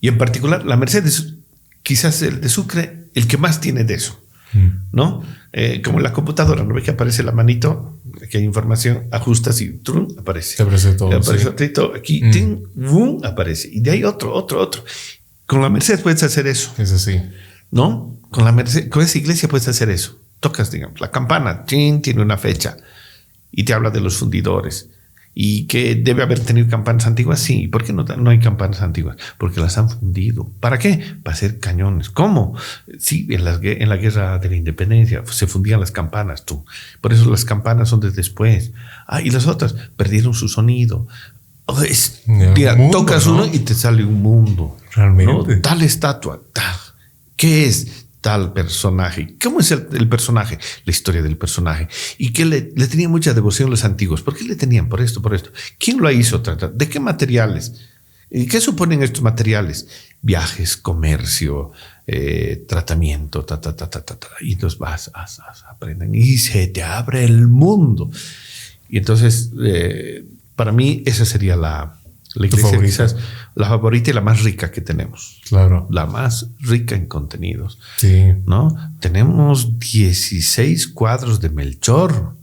Y en particular, la Mercedes, quizás el de Sucre, el que más tiene de eso, mm. ¿no? Eh, como en la computadora, ¿no ve que aparece la manito? que hay información, ajustas y trum, aparece. Se aparece todo. Aparece aquí, mm. aparece. Y de ahí otro, otro, otro. Con la Mercedes puedes hacer eso. Es así. ¿No? Con la Mercedes, con esa iglesia puedes hacer eso tocas, digamos, la campana, tiene una fecha y te habla de los fundidores. ¿Y que debe haber tenido campanas antiguas? Sí. ¿Por qué no, no hay campanas antiguas? Porque las han fundido. ¿Para qué? Para hacer cañones. ¿Cómo? Sí, en la, en la guerra de la independencia se fundían las campanas, tú. Por eso las campanas son de después. Ah, y las otras perdieron su sonido. Oh, mira, tocas uno y te sale un mundo. Realmente. Tal estatua, tal. ¿Qué es? Tal personaje. ¿Cómo es el, personaje? La historia del personaje. Y que le, le tenían mucha devoción los antiguos. ¿Por qué le tenían? Por esto, por esto. ¿Quién lo hizo? ¿De qué materiales? ¿Y qué suponen estos materiales? Viajes, comercio, eh, tratamiento, ta, ta, ta, ta, ta, Y entonces vas, vas, vas, aprenden y se te abre el mundo. Y entonces, eh, para mí, esa sería la, la iglesia quizás la favorita y la más rica que tenemos. Claro. La más rica en contenidos. Sí. ¿No? Tenemos 16 cuadros de Melchor.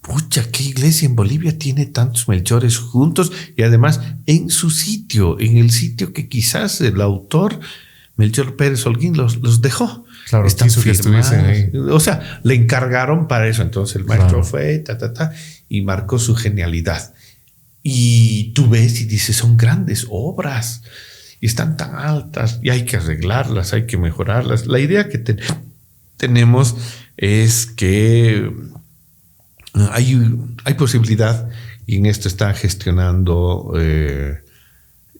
Pucha, ¿qué iglesia en Bolivia tiene tantos Melchores juntos y además en su sitio, en el sitio que quizás el autor Melchor Pérez Holguín los, los dejó? Claro, Están quiso que estuviesen ahí. O sea, le encargaron para eso. Entonces el maestro fue, ta, ta, ta, y marcó su genialidad. Y tú ves y dices, son grandes obras y están tan altas y hay que arreglarlas, hay que mejorarlas. La idea que tenemos es que hay, hay, posibilidad y en esto está gestionando eh,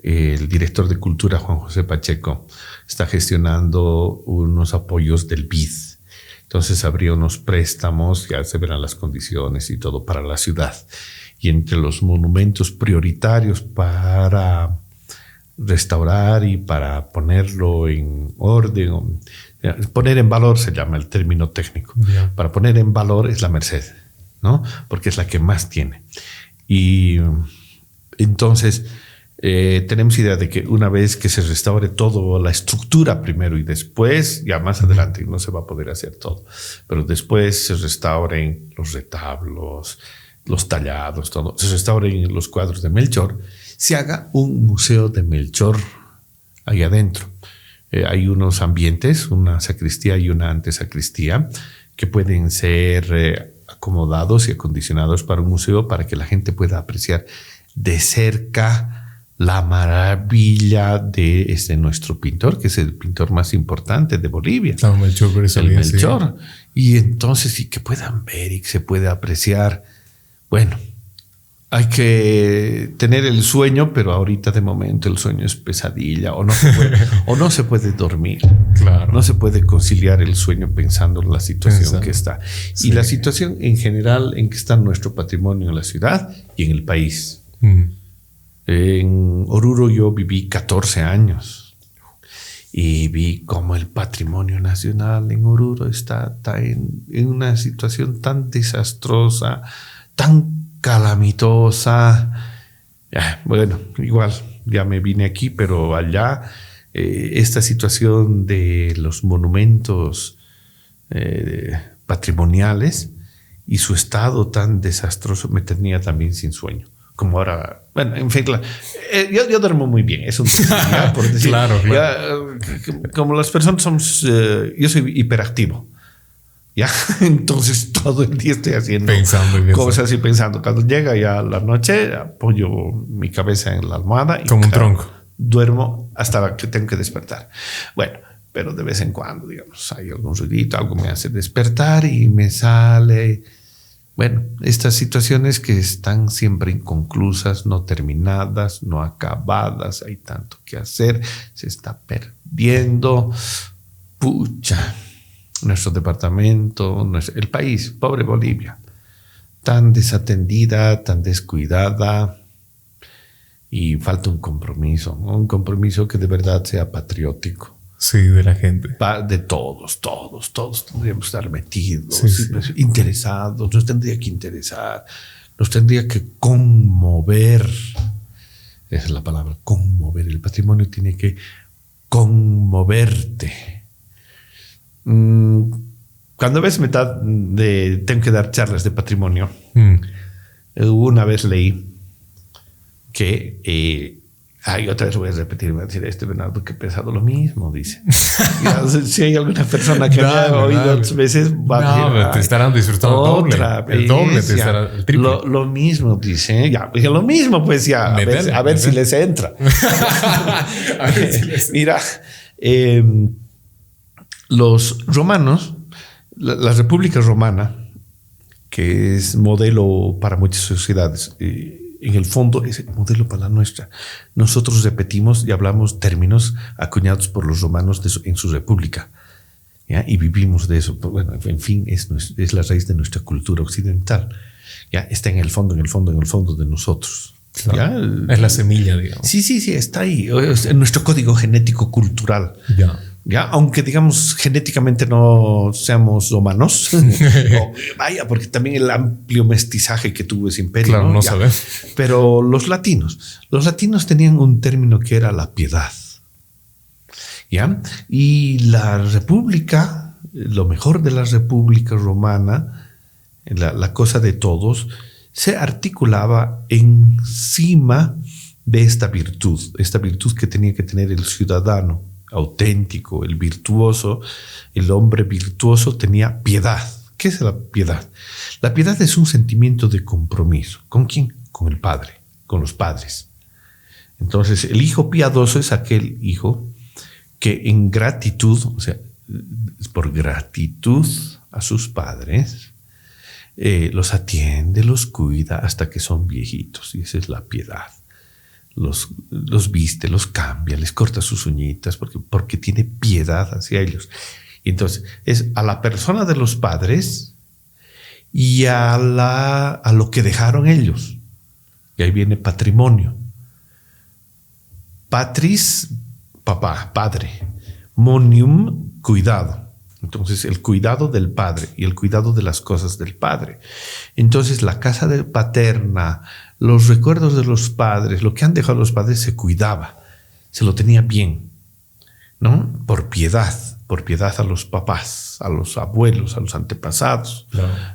el director de cultura Juan José Pacheco, está gestionando unos apoyos del BID. Entonces habría unos préstamos, ya se verán las condiciones y todo para la ciudad y entre los monumentos prioritarios para restaurar y para ponerlo en orden, poner en valor se llama el término técnico. Para poner en valor es la Merced, ¿no? Porque es la que más tiene. Y entonces eh, tenemos idea de que una vez que se restaure todo, la estructura primero y después, ya más adelante no se va a poder hacer todo, pero después se restauren los retablos, los tallados, todo, se restauren los cuadros de Melchor, se haga un museo de Melchor ahí adentro. Eh, hay unos ambientes, una sacristía y una antesacristía, que pueden ser eh, acomodados y acondicionados para un museo para que la gente pueda apreciar de cerca la maravilla de este nuestro pintor, que es el pintor más importante de Bolivia. Melchor, el Melchor. Y entonces, y que puedan ver y que se pueda apreciar bueno, hay que tener el sueño, pero ahorita de momento el sueño es pesadilla o no se puede, o no se puede dormir. Claro. No se puede conciliar el sueño pensando en la situación que está. Y la situación en general en que está nuestro patrimonio en la ciudad y en el país. Mm. En Oruro yo viví 14 años y vi cómo el patrimonio nacional en Oruro está, en, en una situación tan desastrosa tan calamitosa. bueno, igual ya me vine aquí, pero allá eh, esta situación de los monumentos eh, patrimoniales y su estado tan desastroso me tenía también sin sueño. Como ahora, bueno, en fin, eh, yo, duermo muy bien, es un por decir, claro, como las personas somos, yo soy hiperactivo. ¿Ya? Entonces todo el día estoy haciendo cosas y pensando. Cuando llega ya la noche, apoyo mi cabeza en la almohada. Y Como un tronco. Duermo hasta que tengo que despertar. Bueno, pero de vez en cuando, digamos, hay algún ruidito, algo me hace despertar y me sale. Bueno, estas situaciones que están siempre inconclusas, no terminadas, no acabadas, hay tanto que hacer, se está perdiendo. Pucha nuestro departamento, el país, pobre Bolivia, tan desatendida, tan descuidada y falta un compromiso, un compromiso que de verdad sea patriótico. Sí, de la gente. De todos, todos, todos tendríamos que estar metidos, pues, interesados, nos tendría que interesar, nos tendría que conmover. Esa es la palabra, conmover. El patrimonio tiene que conmoverte Mm, cuando ves mitad de tengo que dar charlas de patrimonio, mm. una vez leí que eh, Ay, otra vez voy a repetir, voy a decir, este Bernardo que pesado lo mismo, dice. si hay alguna persona que me ha oído otras veces, va a decir, te estarán disfrutando otra doble. El doble te estará, el triple. Lo, mismo, dice, ya, lo mismo, pues ya, a, ver, a ver, si les entra. a ver si les... Mira, eh, los romanos, la, República Romana, que es modelo para muchas sociedades, eh, en el fondo es el modelo para la nuestra. Nosotros repetimos y hablamos términos acuñados por los romanos en su república. ¿ya? Y vivimos de eso. Bueno, en fin, es, es la raíz de nuestra cultura occidental. ¿ya? Está en el fondo, en el fondo, en el fondo de nosotros. Es la semilla, digamos. Sí, sí, sí, está ahí. Es en nuestro código genético cultural. Ya. ¿Ya? Aunque digamos genéticamente no seamos humanos, vaya, porque también el amplio mestizaje que tuvo ese imperio. Claro, no, sabemos. Pero los latinos, los latinos tenían un término que era la piedad. ¿Ya? Y la república, lo mejor de la república romana, la, la cosa de todos, se articulaba encima de esta virtud, esta virtud que tenía que tener el ciudadano auténtico, el virtuoso, el hombre virtuoso tenía piedad. ¿Qué es la piedad? La piedad es un sentimiento de compromiso. ¿Con quién? Con el Padre, con los padres. Entonces, el hijo piadoso es aquel hijo que en gratitud, o sea, por gratitud a sus padres, eh, los atiende, los cuida hasta que son viejitos. Y esa es la piedad los, los viste, los cambia, les corta sus uñitas porque, porque tiene piedad hacia ellos. Entonces es a la persona de los padres y a, la, a lo que dejaron ellos. Y ahí viene patrimonio. Patris, papá, padre. Monium, cuidado. Entonces, el cuidado del padre y el cuidado de las cosas del padre. Entonces, la casa de paterna, los recuerdos de los padres, lo que han dejado los padres se cuidaba, se lo tenía bien, ¿no? Por piedad, por piedad a los papás, a los abuelos, a los antepasados,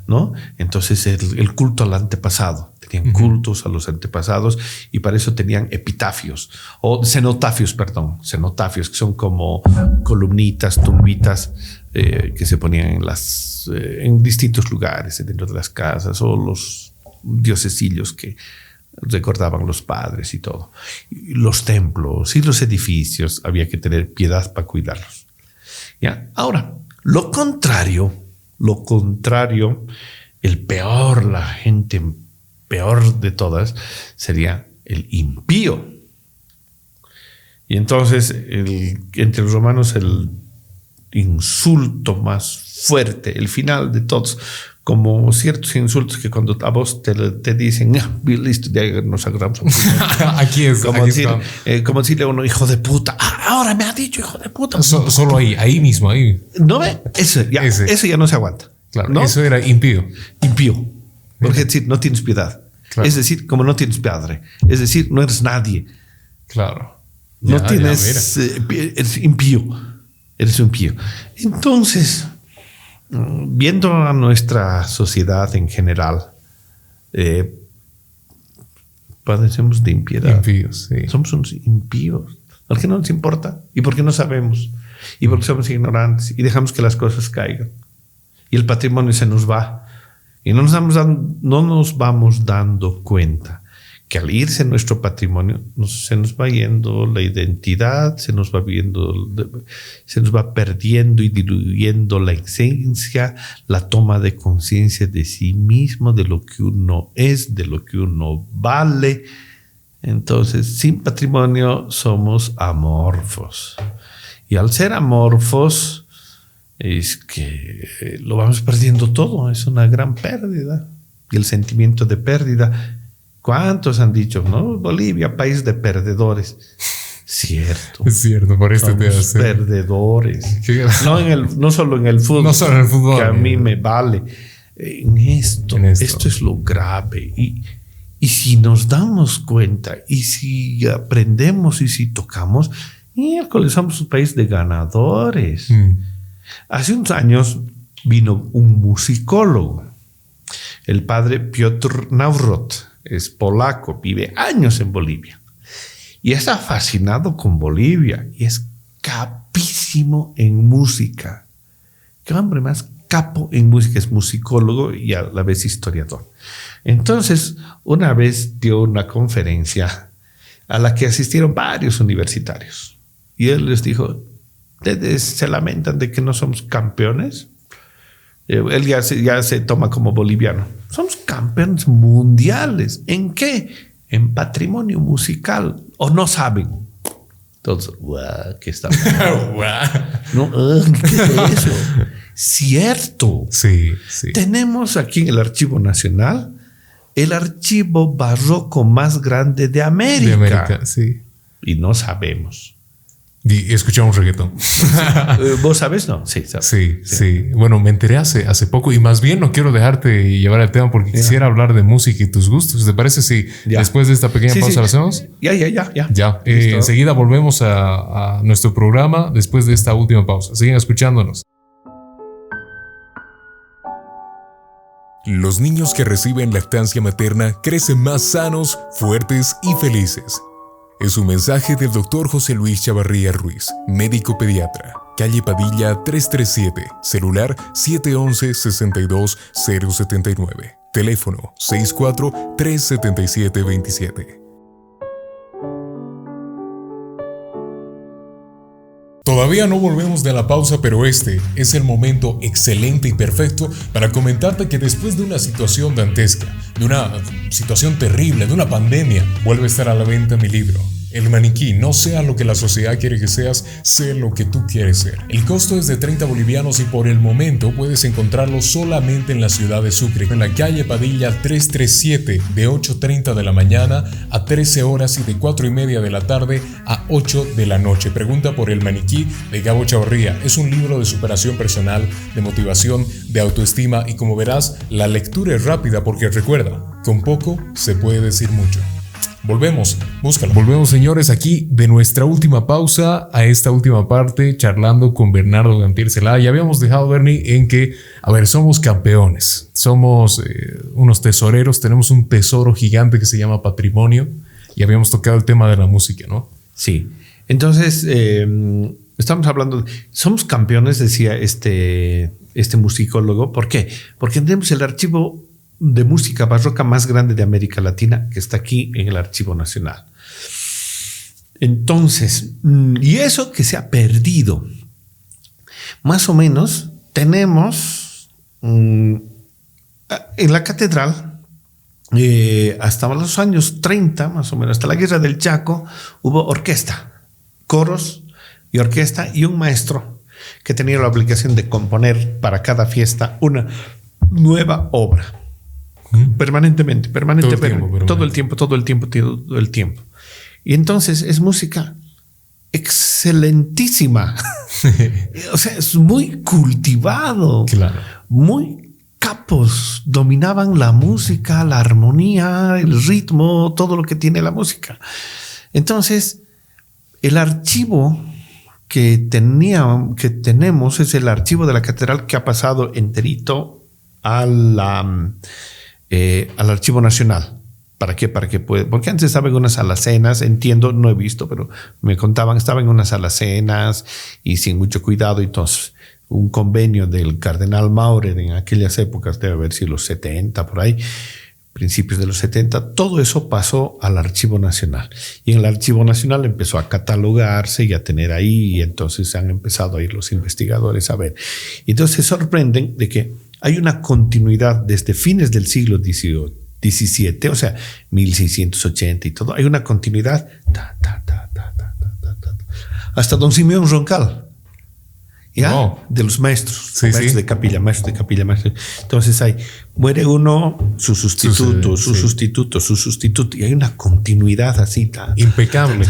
¿no? Entonces el, culto al antepasado, tenían cultos a los antepasados y para eso tenían epitafios o cenotafios, perdón, cenotafios que son como columnitas, tumbitas eh, que se ponían en las eh, en distintos lugares dentro de las casas o los diosesillos que recordaban los padres y todo. Los templos y los edificios había que tener piedad para cuidarlos. ¿Ya? Ahora, lo contrario, lo contrario, el peor, la gente peor de todas, sería el impío. Y entonces, entre los romanos, el insulto más fuerte, el final de todos, como ciertos insultos que cuando a vos te, te dicen, ah, listo, ya nos agarramos. aquí es. Como, decir, eh, como decirle a uno, hijo de puta, ah, ahora me ha dicho hijo de puta. solo ahí, ahí mismo, ahí. ¿No ve? Eso ya, Eso ya no se aguanta. Claro, eso era impío. Impío. Porque es decir, no tienes piedad. Es decir, como no tienes padre. Es decir, no eres nadie. Claro. No tienes. Eh, eres impío. Eres un impío. Entonces viendo a nuestra sociedad en general, eh, padecemos de impiedad. Impíos, sí. Somos unos impíos. ¿Por qué no nos importa? ¿Y por qué no sabemos? ¿Y por qué somos ignorantes? Y dejamos que las cosas caigan. Y el patrimonio se nos va. Y no nos, no nos vamos dando cuenta que al irse nuestro patrimonio se nos va yendo la identidad, se nos va se nos va perdiendo y diluyendo la esencia, la toma de conciencia de sí mismo, de lo que uno es, de lo que uno vale. Entonces, sin patrimonio somos amorfos. Y al ser amorfos, es que eh, lo vamos perdiendo todo, es una gran pérdida. Y el sentimiento de pérdida ¿Cuántos han dicho, no? Bolivia, país de perdedores. Cierto. Es cierto, por este te hace. Perdedores. No, en el, no solo en el fútbol. No solo en el fútbol. Que a mí me vale. En esto, esto. es lo grave. Y, y si nos damos cuenta, y si aprendemos, y si tocamos, miércoles somos un país de ganadores. Mm. Hace unos años vino un musicólogo, el padre Piotr Navrot es polaco, vive años en Bolivia y está fascinado con Bolivia y es capísimo en música. Qué hombre más capo en música, es musicólogo y a la vez historiador. Entonces, una vez dio una conferencia a la que asistieron varios universitarios y él les dijo, ¿ustedes se lamentan de que no somos campeones? Eh, él ya ya se toma como boliviano. Somos campeones mundiales. ¿En qué? En patrimonio musical. ¿O no saben? Guau, ¿qué está no, ¿qué es eso? Cierto. Sí, sí. Tenemos aquí en el Archivo Nacional el archivo barroco más grande de América. De América, sí. Y no sabemos. Y escuchamos reggaetón. ¿Vos sabes? No, sí, sabes. Sí, sí, Bueno, me enteré hace, hace poco y más bien no quiero dejarte llevar el tema porque quisiera hablar de música y tus gustos. ¿Te parece si después de esta pequeña pausa lo hacemos? Ya, ya, ya, ya. Ya. Eh, enseguida volvemos a, a nuestro programa después de esta última pausa. Siguen escuchándonos. Los niños que reciben lactancia materna crecen más sanos, fuertes y felices. Es un mensaje del doctor José Luis Chavarría Ruiz, médico pediatra. Calle Padilla 337, celular 711-62079, teléfono 64-377-27. Todavía no volvemos de la pausa, pero este es el momento excelente y perfecto para comentarte que después de una situación dantesca, de una situación terrible, de una pandemia, vuelve a estar a la venta mi libro. El maniquí, no sea lo que la sociedad quiere que seas, sé lo que tú quieres ser. El costo es de 30 bolivianos y por el momento puedes encontrarlo solamente en la ciudad de Sucre, en la calle Padilla 337, de 8.30 de la mañana a 13 horas y de 4 y media de la tarde a 8 de la noche. Pregunta por El maniquí de Gabo Chavarría. Es un libro de superación personal, de motivación, de autoestima y como verás, la lectura es rápida porque recuerda, con poco se puede decir mucho. Volvemos, búscalo. Volvemos, señores, aquí de nuestra última pausa a esta última parte, charlando con Bernardo Gantier Celada. Ya habíamos dejado, Bernie, en que, a ver, somos campeones, somos eh, unos tesoreros, tenemos un tesoro gigante que se llama patrimonio y habíamos tocado el tema de la música, ¿no? Sí. Entonces, eh, estamos hablando, somos campeones, decía este, este musicólogo. ¿Por qué? Porque tenemos el archivo de música barroca más grande de América Latina que está aquí en el Archivo Nacional. Entonces, mm, y eso que se ha perdido, más o menos tenemos mm, en la catedral, eh, hasta los años 30, más o menos, hasta la guerra del Chaco, hubo orquesta, coros y orquesta y un maestro que tenía la obligación de componer para cada fiesta una nueva obra. Permanentemente, permanentemente. Todo el tiempo, todo el tiempo, todo el tiempo. Y entonces es música excelentísima. o sea, es muy cultivado. Claro. Muy capos. Dominaban la música, la armonía, el ritmo, todo lo que tiene la música. Entonces, el archivo que tenía, que tenemos es el archivo de la catedral que ha pasado enterito a la eh, al Archivo Nacional. ¿Para qué? Para que puede, porque antes estaba en unas alacenas, entiendo, no he visto, pero me contaban, estaba en unas alacenas y sin mucho cuidado, entonces un convenio del cardenal Maure en aquellas épocas, debe haber sido los 70 por ahí, principios de los 70, todo eso pasó al Archivo Nacional. Y en el Archivo Nacional empezó a catalogarse y a tener ahí, y entonces han empezado a ir los investigadores a ver. Y entonces sorprenden de que hay una continuidad desde fines del siglo XVII, o sea, 1680 y todo, hay una continuidad hasta don Simeón Roncal. ¿Ya? De los maestros, maestros de capilla, maestros de capilla, maestros. Entonces hay, muere uno, su sustituto, su sustituto, su sustituto, y hay una continuidad así. Impecable.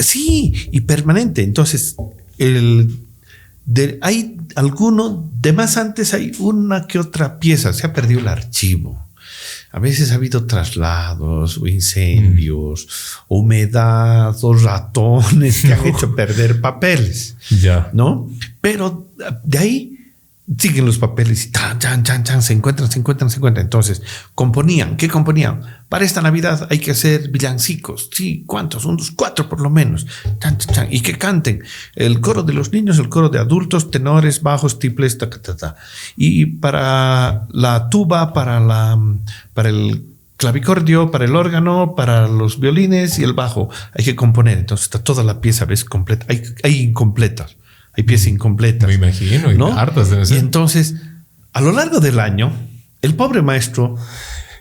sí, y permanente. Entonces, el hay alguno, de más antes hay una que otra pieza, se ha perdido el archivo. A veces ha habido traslados o incendios, mm. humedad o ratones que han hecho perder papeles. Ya. ¿No? Pero de ahí siguen los papeles y tan, chan, chan, chan, se encuentran, se encuentran, se encuentran. Entonces, componían. ¿Qué componían? Para esta Navidad hay que hacer villancicos. Sí, ¿cuántos? Unos cuatro por lo menos. Y que canten. El coro de los niños, el coro de adultos, tenores, bajos, triples, ta, ta, ta. Y para la tuba, para, la, para el clavicordio, para el órgano, para los violines y el bajo, hay que componer. Entonces está toda la pieza, ¿ves? Completa. Hay, hay incompletas hay piezas incompletas. Me imagino, y hartas Y entonces, a lo largo del año, el pobre maestro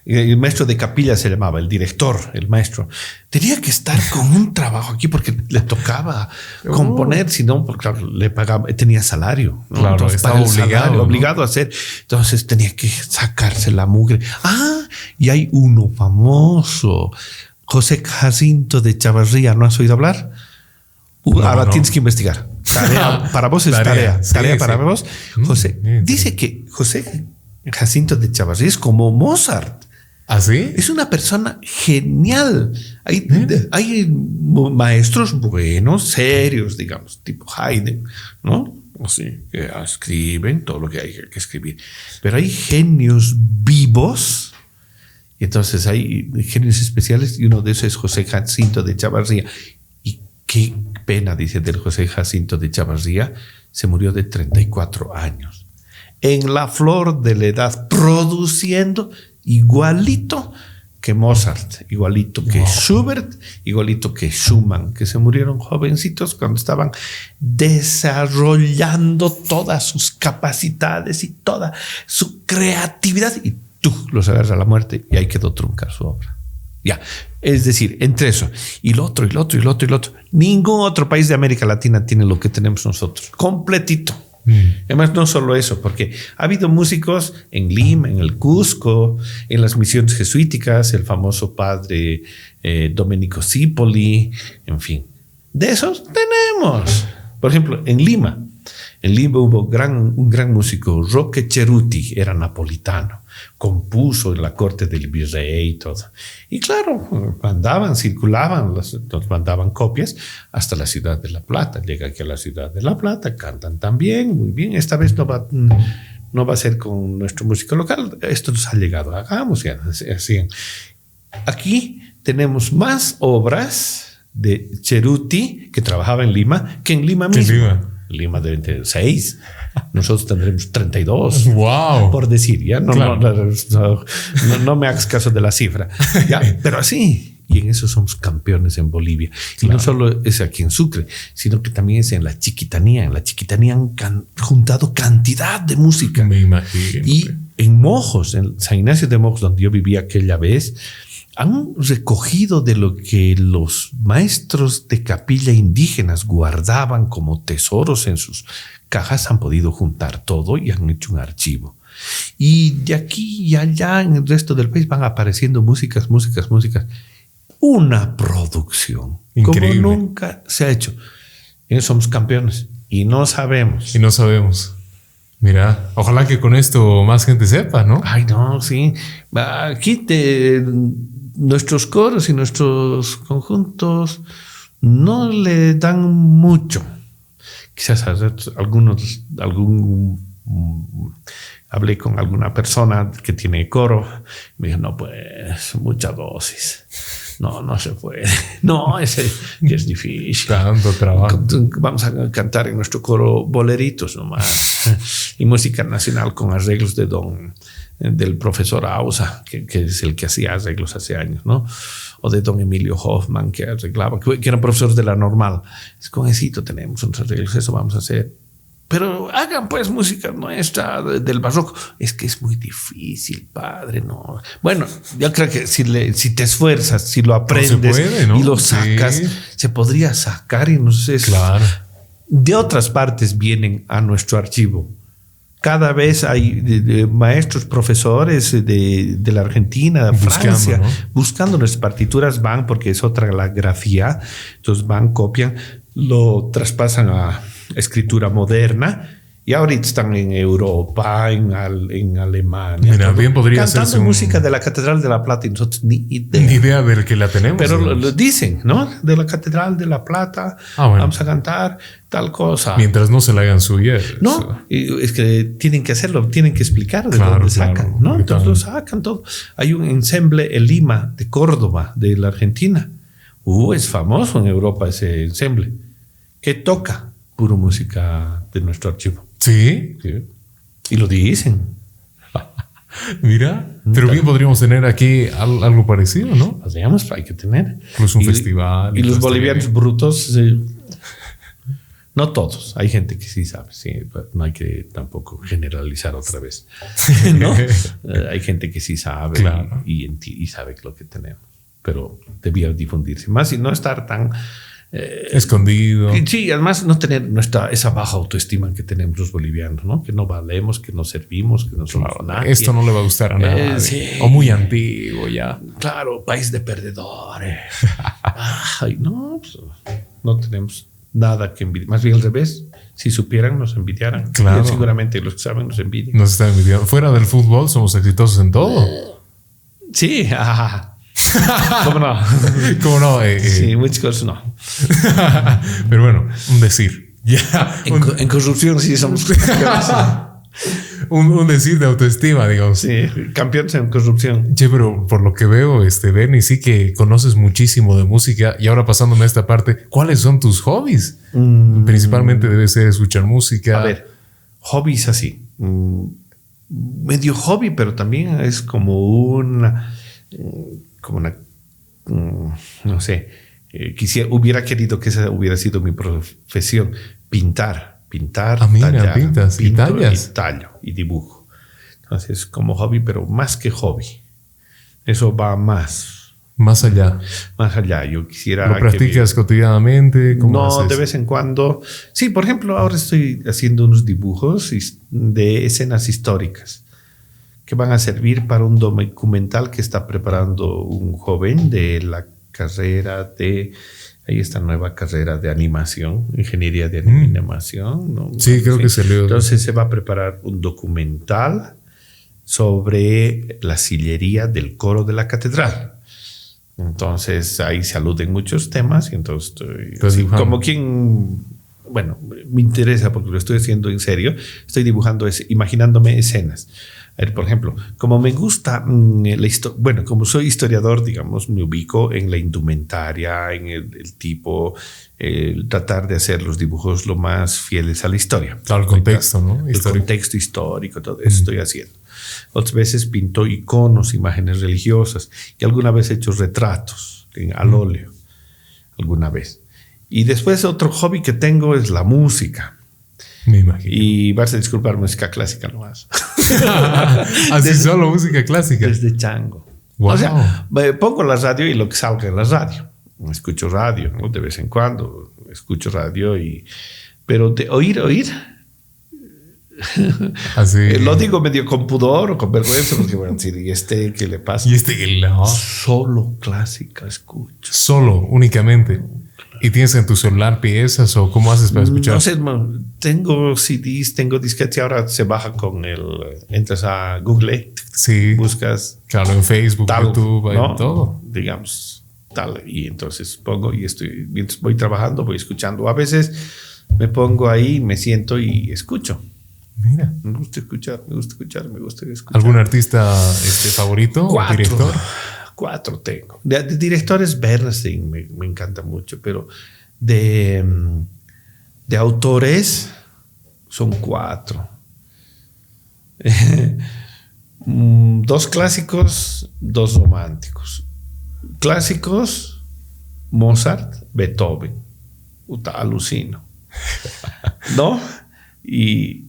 el maestro de capilla se llamaba, el director, el maestro, tenía que estar con un trabajo aquí porque le tocaba componer, si no, porque claro, le pagaba, tenía salario. Claro, Entonces, estaba obligado, salario, ¿no? obligado a hacer. Entonces tenía que sacarse la mugre. Ah, y hay uno famoso, José Jacinto de Chavarría, ¿no has oído hablar? Uh, No, ahora no. tienes que investigar. Tarea, para vos es Tarea, tarea. sí, Tarea para sí. vos. Mm, José, bien, dice que José Jacinto de Chavarría es como Mozart. ¿Así? Es una persona genial. Hay, ¿Eh? hay maestros buenos, serios, digamos, tipo Haydn, ¿no? O sí, que escriben todo lo que hay que escribir. Pero hay genios vivos. Y entonces hay genios especiales y uno de esos es José Jacinto de Chavarría. Y qué pena, dice del José Jacinto de Chavarría, se murió de 34 años. En la flor de la edad, produciendo igualito que Mozart, igualito que Schubert, igualito que Schumann, que se murieron jovencitos cuando estaban desarrollando todas sus capacidades y toda su creatividad. Y tú los agarras a la muerte y ahí quedó truncar su obra. Ya, es decir, entre eso y lo otro, y lo otro, y lo otro, y lo otro, ningún otro país de América Latina tiene lo que tenemos nosotros, completito. Además, no solo eso, porque ha habido músicos en Lima, en el Cusco, en las misiones jesuíticas, el famoso padre eh, Domenico Cipoli, en fin. De esos tenemos. Por ejemplo, en Lima, en Lima hubo gran, un gran músico, Roque Ceruti, era napolitano, compuso en la corte del virrey y todo. Y claro, mandaban, circulaban, las- nos mandaban copias hasta la ciudad de La Plata. Llega aquí a la ciudad de La Plata, cantan también, muy bien. Esta vez no va, no va a ser con nuestro músico local, esto nos ha llegado, hagamos ya, así. Aquí tenemos más obras de Ceruti, que trabajaba en Lima, que en Lima mismo. Lima. Lima deben tener seis. Nosotros tendremos 32. ¡Wow! Por decir, ya no, Claro. no, no, no- me hagas caso de la cifra. Ya, pero así. Y en eso somos campeones en Bolivia. Y no solo es aquí en Sucre, sino que también es en la Chiquitanía. En la Chiquitanía han can- juntado cantidad de música. Me imagino. Y en Mojos, en San Ignacio de Mojos, donde yo vivía aquella vez, han recogido de lo que los maestros de capilla indígenas guardaban como tesoros en sus cajas, han podido juntar todo y han hecho un archivo. Y de aquí y allá en el resto del país van apareciendo músicas, músicas, músicas. Una producción Increíble. como nunca se ha hecho. Y somos campeones y no sabemos. Y no sabemos. Mira, ojalá que con esto más gente sepa, ¿no? Ay, no, sí. Aquí te- nuestros coros y nuestros conjuntos no le dan mucho. Quizás algunos, algún, hablé con alguna persona que tiene coro. Me dijo, no, pues, mucha dosis. No, no se puede. No, que es difícil. Tanto trabajo. Vamos a cantar en nuestro coro boleritos nomás y música nacional con arreglos de don del profesor Ausa, que, que es el que hacía arreglos hace años, ¿no? O de don Emilio Hoffman, que arreglaba, que, que era profesor de la normal. Es con esito tenemos unos arreglos, eso vamos a hacer. Pero hagan pues música nuestra de- del barroco. Es que es muy difícil, padre, no. Bueno, yo creo que si, le, si te esfuerzas, si lo aprendes puede, ¿no? y lo Sí. sacas, se podría sacar y no sé. Claro. De otras partes vienen a nuestro archivo. Cada vez hay de- de maestros, profesores de, de la Argentina, de Buscando, Francia, ¿no? buscando nuestras partituras, van porque es otra la grafía, entonces van, copian, lo traspasan a escritura moderna y ahorita están en Europa, en, Al- en Alemania. Mira, todo, bien podría cantando un- música de la Catedral de la Plata y nosotros ni idea. Ni idea de que la tenemos. Pero lo, digamos. lo dicen, ¿no? De la Catedral de la Plata, Ah, bueno. vamos a cantar tal cosa. Mientras no se la hagan suya. No, es que tienen que hacerlo, tienen que explicar de Claro, dónde claro. sacan, ¿no? Entonces lo sacan todo. Hay un ensemble en Lima, de Córdoba, de la Argentina. Uh, es famoso en Europa ese ensemble. Que toca puro música de nuestro archivo. Sí, Sí. Y lo dicen. mira. Pero bien podríamos tener aquí al- algo parecido, ¿no? Podríamos, hay que tener. Incluso un Y- festival y Y los todo bolivianos brutos. eh, No todos, hay gente que sí sabe, sí, no hay que tampoco generalizar otra vez. ¿no? Eh, hay gente que sí sabe y, y, sabe lo que tenemos, pero debía difundirse más y no estar tan eh, escondido. Sí, además no tener nuestra esa baja autoestima que tenemos los bolivianos, ¿no? Que no valemos, que no servimos, que no somos nada. Esto no le va a gustar a eh, nadie. O muy antiguo ya. Claro, país de perdedores. Ay, no, pues, no tenemos nada que envidiar. Más bien al revés. Si supieran, nos envidiaran. Claro. Seguramente los que saben nos envidian. Nos están envidiando. Fuera del fútbol somos exitosos en todo. Sí, ¿Cómo no? ¿Cómo no? Eh, eh. sí, muchas cosas no. Pero bueno, un decir. Ya. En, corrupción sí somos un, un, decir de autoestima, digamos. Sí, campeones en corrupción. Che, pero por lo que veo, este, Bernie, sí que conoces muchísimo de música. Y ahora pasándome a esta parte, ¿cuáles son tus hobbies? Mm. Principalmente debe ser escuchar música. A ver, hobbies así. Mm, medio hobby, pero también es como una como una, mm, no sé, eh, quisiera, hubiera querido que esa hubiera sido mi profesión, pintar, pintar, ah, tallar, pintas, y, tallo y dibujo. Entonces, como hobby, pero más que hobby. Eso va más. Más allá. Más allá. Yo quisiera. ¿Lo practicas cotidianamente? no, de vez en cuando. Sí, por ejemplo, ahora estoy haciendo unos dibujos de escenas históricas que van a servir para un documental que está preparando un joven de la carrera de, ahí está nueva carrera de animación, ingeniería de mm. animación. Sí, creo que le... Entonces se va a preparar un documental sobre la sillería del coro de la catedral. Entonces ahí se aluden muchos temas y entonces estoy como quien, bueno, me interesa porque lo estoy haciendo en serio, estoy dibujando, imaginándome escenas por ejemplo, como me gusta mm, la historia, bueno, como soy historiador, digamos, me ubico en la indumentaria, en el, tipo, tratar de hacer los dibujos lo más fieles a la historia. Al contexto, ¿no? El contexto histórico, todo eso estoy haciendo. Otras veces pinto iconos, imágenes religiosas y alguna vez he hecho retratos en, al óleo, alguna vez. Y después otro hobby que tengo es la música. Me imagino. Y vas a disculpar música clásica nomás. Así solo música clásica. Desde chango. O sea, pongo la radio y lo que salga en la radio. Escucho radio, ¿no? De vez en cuando escucho radio y... Pero de oír, oír... Así. lo digo medio con pudor o con vergüenza, porque bueno, ¿y este qué le pasa? Y este que no. Solo clásica escucho. Solo, únicamente. ¿Y tienes en tu celular piezas o cómo haces para escuchar? No sé, tengo CDs, tengo disquetes y ahora se baja con el. Entras a Google, sí. buscas. Claro, en Facebook, YouTube, ¿no? todo. Digamos, tal. Y entonces pongo y estoy. Mientras voy trabajando, voy escuchando. A veces me pongo ahí, me siento y escucho. Mira. Me gusta escuchar, me gusta escuchar, me gusta escuchar. ¿Algún artista este, favorito o director? Cuatro tengo. De, directores, Bernstein me, encanta mucho, pero de, mm, de autores son cuatro. Mm, dos clásicos, dos románticos. Clásicos, Mozart, Beethoven. Uta, alucino. ¿No? Y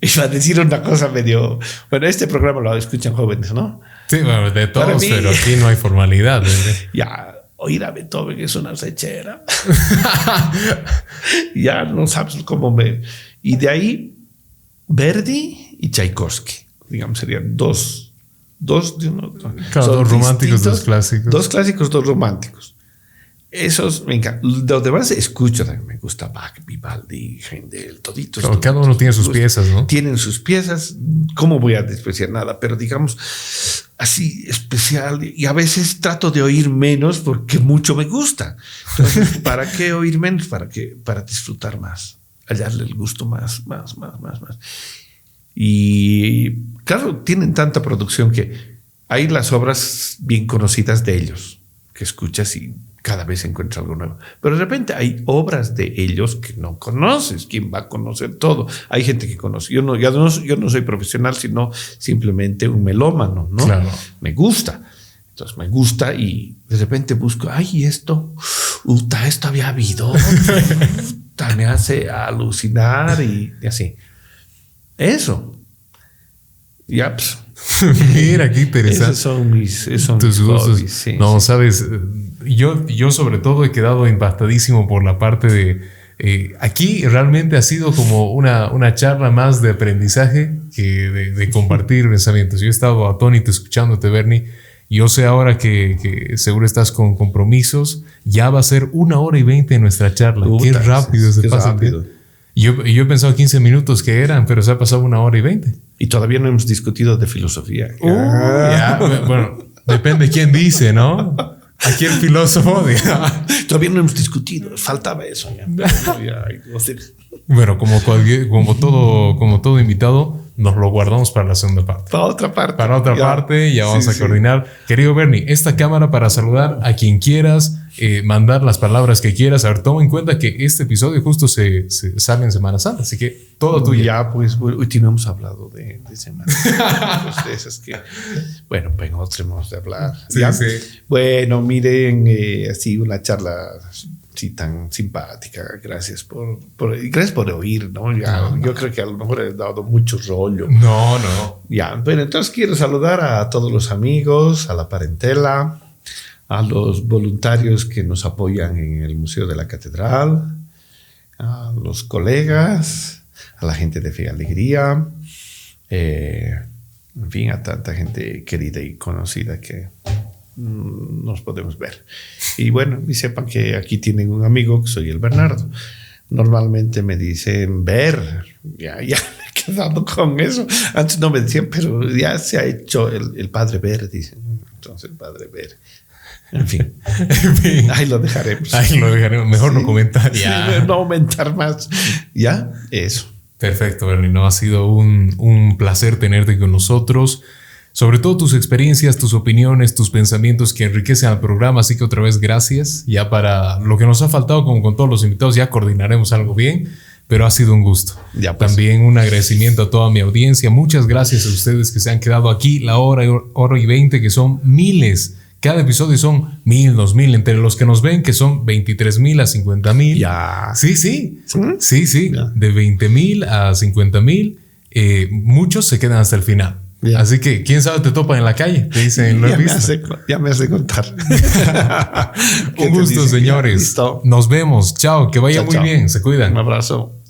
iba a decir una cosa medio. Bueno, este programa lo escuchan jóvenes, ¿no? Sí, de todos, pero aquí no hay formalidad. ya, oír a Beethoven es una rechera. ya no sabes cómo me. Y de ahí, Verdi y Tchaikovsky, digamos, serían dos. Dos, dos románticos, dos clásicos. Dos clásicos, dos románticos. Esos me encantan. Los demás escucho, me gusta Bach, Vivaldi, Händel, toditos. cada uno tiene sus piezas, ¿no? Tienen sus piezas. ¿Cómo voy a despreciar nada? Pero digamos, así especial. Y a veces trato de oír menos porque mucho me gusta. Entonces, ¿para qué oír menos? Para, que, para disfrutar más, hallarle el gusto más, más, más, más, más. Y claro, tienen tanta producción que hay las obras bien conocidas de ellos que escuchas y cada vez encuentras algo nuevo. Pero de repente hay obras de ellos que no conoces. ¿Quién va a conocer todo? Hay gente que conoce. Yo no, yo no, soy profesional, sino simplemente un melómano, ¿no? Me gusta. Entonces me gusta y de repente busco, ay, esto, uta, esto había habido. me hace alucinar y, así. Eso. Ya, pues. Mira, qué interesante. Esos son mis, esos Hobbies, no, sabes, yo, yo sobre todo he quedado impactadísimo por la parte de... Eh, aquí realmente ha sido como una, una charla más de aprendizaje que de, de compartir pensamientos. Yo he estado atónito escuchándote, Bernie yo sé ahora que, seguro estás con compromisos. Ya va a ser una hora y veinte nuestra charla. qué rápido se pasa. Yo, yo he pensado 15 minutos que eran, pero se ha pasado una hora y veinte. Y todavía no hemos discutido de filosofía. Uh, bueno, depende quién dice, ¿no? Aquí el filósofo. todavía no hemos discutido. Faltaba eso. bueno, como, como, todo, como todo invitado, nos lo guardamos para la segunda parte. Para otra parte. Para otra parte, ya vamos a coordinar. Querido Bernie, esta cámara para saludar a quien quieras, eh, mandar las palabras que quieras. A ver, toma en cuenta que este episodio justo se, sale en Semana Santa, así que todo tuyo. Ya, pues, hoy no hemos hablado de, Semana Santa. pues que, bueno, pues nosotros de hablar. Sí, sí. Bueno, miren, eh, así una charla sí, tan simpática. Gracias por, por, gracias por oír, ¿no? Yo creo que a lo mejor he dado mucho rollo. No, no. Ya, pero entonces quiero saludar a todos los amigos, a la parentela, a los voluntarios que nos apoyan en el Museo de la Catedral, a los colegas, a la gente de Fe y Alegría, eh, en fin, a tanta gente querida y conocida que nos podemos ver. Y bueno, y sepan que aquí tienen un amigo que soy el Bernardo. Normalmente me dicen ver, ya, ya me he quedado con eso. Antes no me decían, pero ya se ha hecho el, padre ver, dicen. Entonces, el padre ver. En fin. ahí lo dejaremos. Ahí lo dejaremos. Mejor no comentar. Ya. no aumentar más. Ya, eso. Perfecto, Bernie. No, ha sido un, un placer tenerte con nosotros sobre todo tus experiencias, tus opiniones, tus pensamientos que enriquecen al programa. Así que otra vez gracias. Ya para lo que nos ha faltado, como con todos los invitados, ya coordinaremos algo bien. Pero ha sido un gusto. Ya pues. También un agradecimiento a toda mi audiencia. Muchas gracias a ustedes que se han quedado aquí la hora, hora y veinte, que son miles. Cada episodio son mil, dos mil, entre los que nos ven, que son 23 mil a 50 mil. Ya. Sí, sí. Sí, sí. De 20 mil a 50 mil. Eh, muchos se quedan hasta el final. Así que, quién sabe, te topa en la calle. Te dicen, ya, me hace, ya me hace contar. Un gusto, señores. Nos vemos. Chao, que vaya muy bien. Se cuidan. Un abrazo.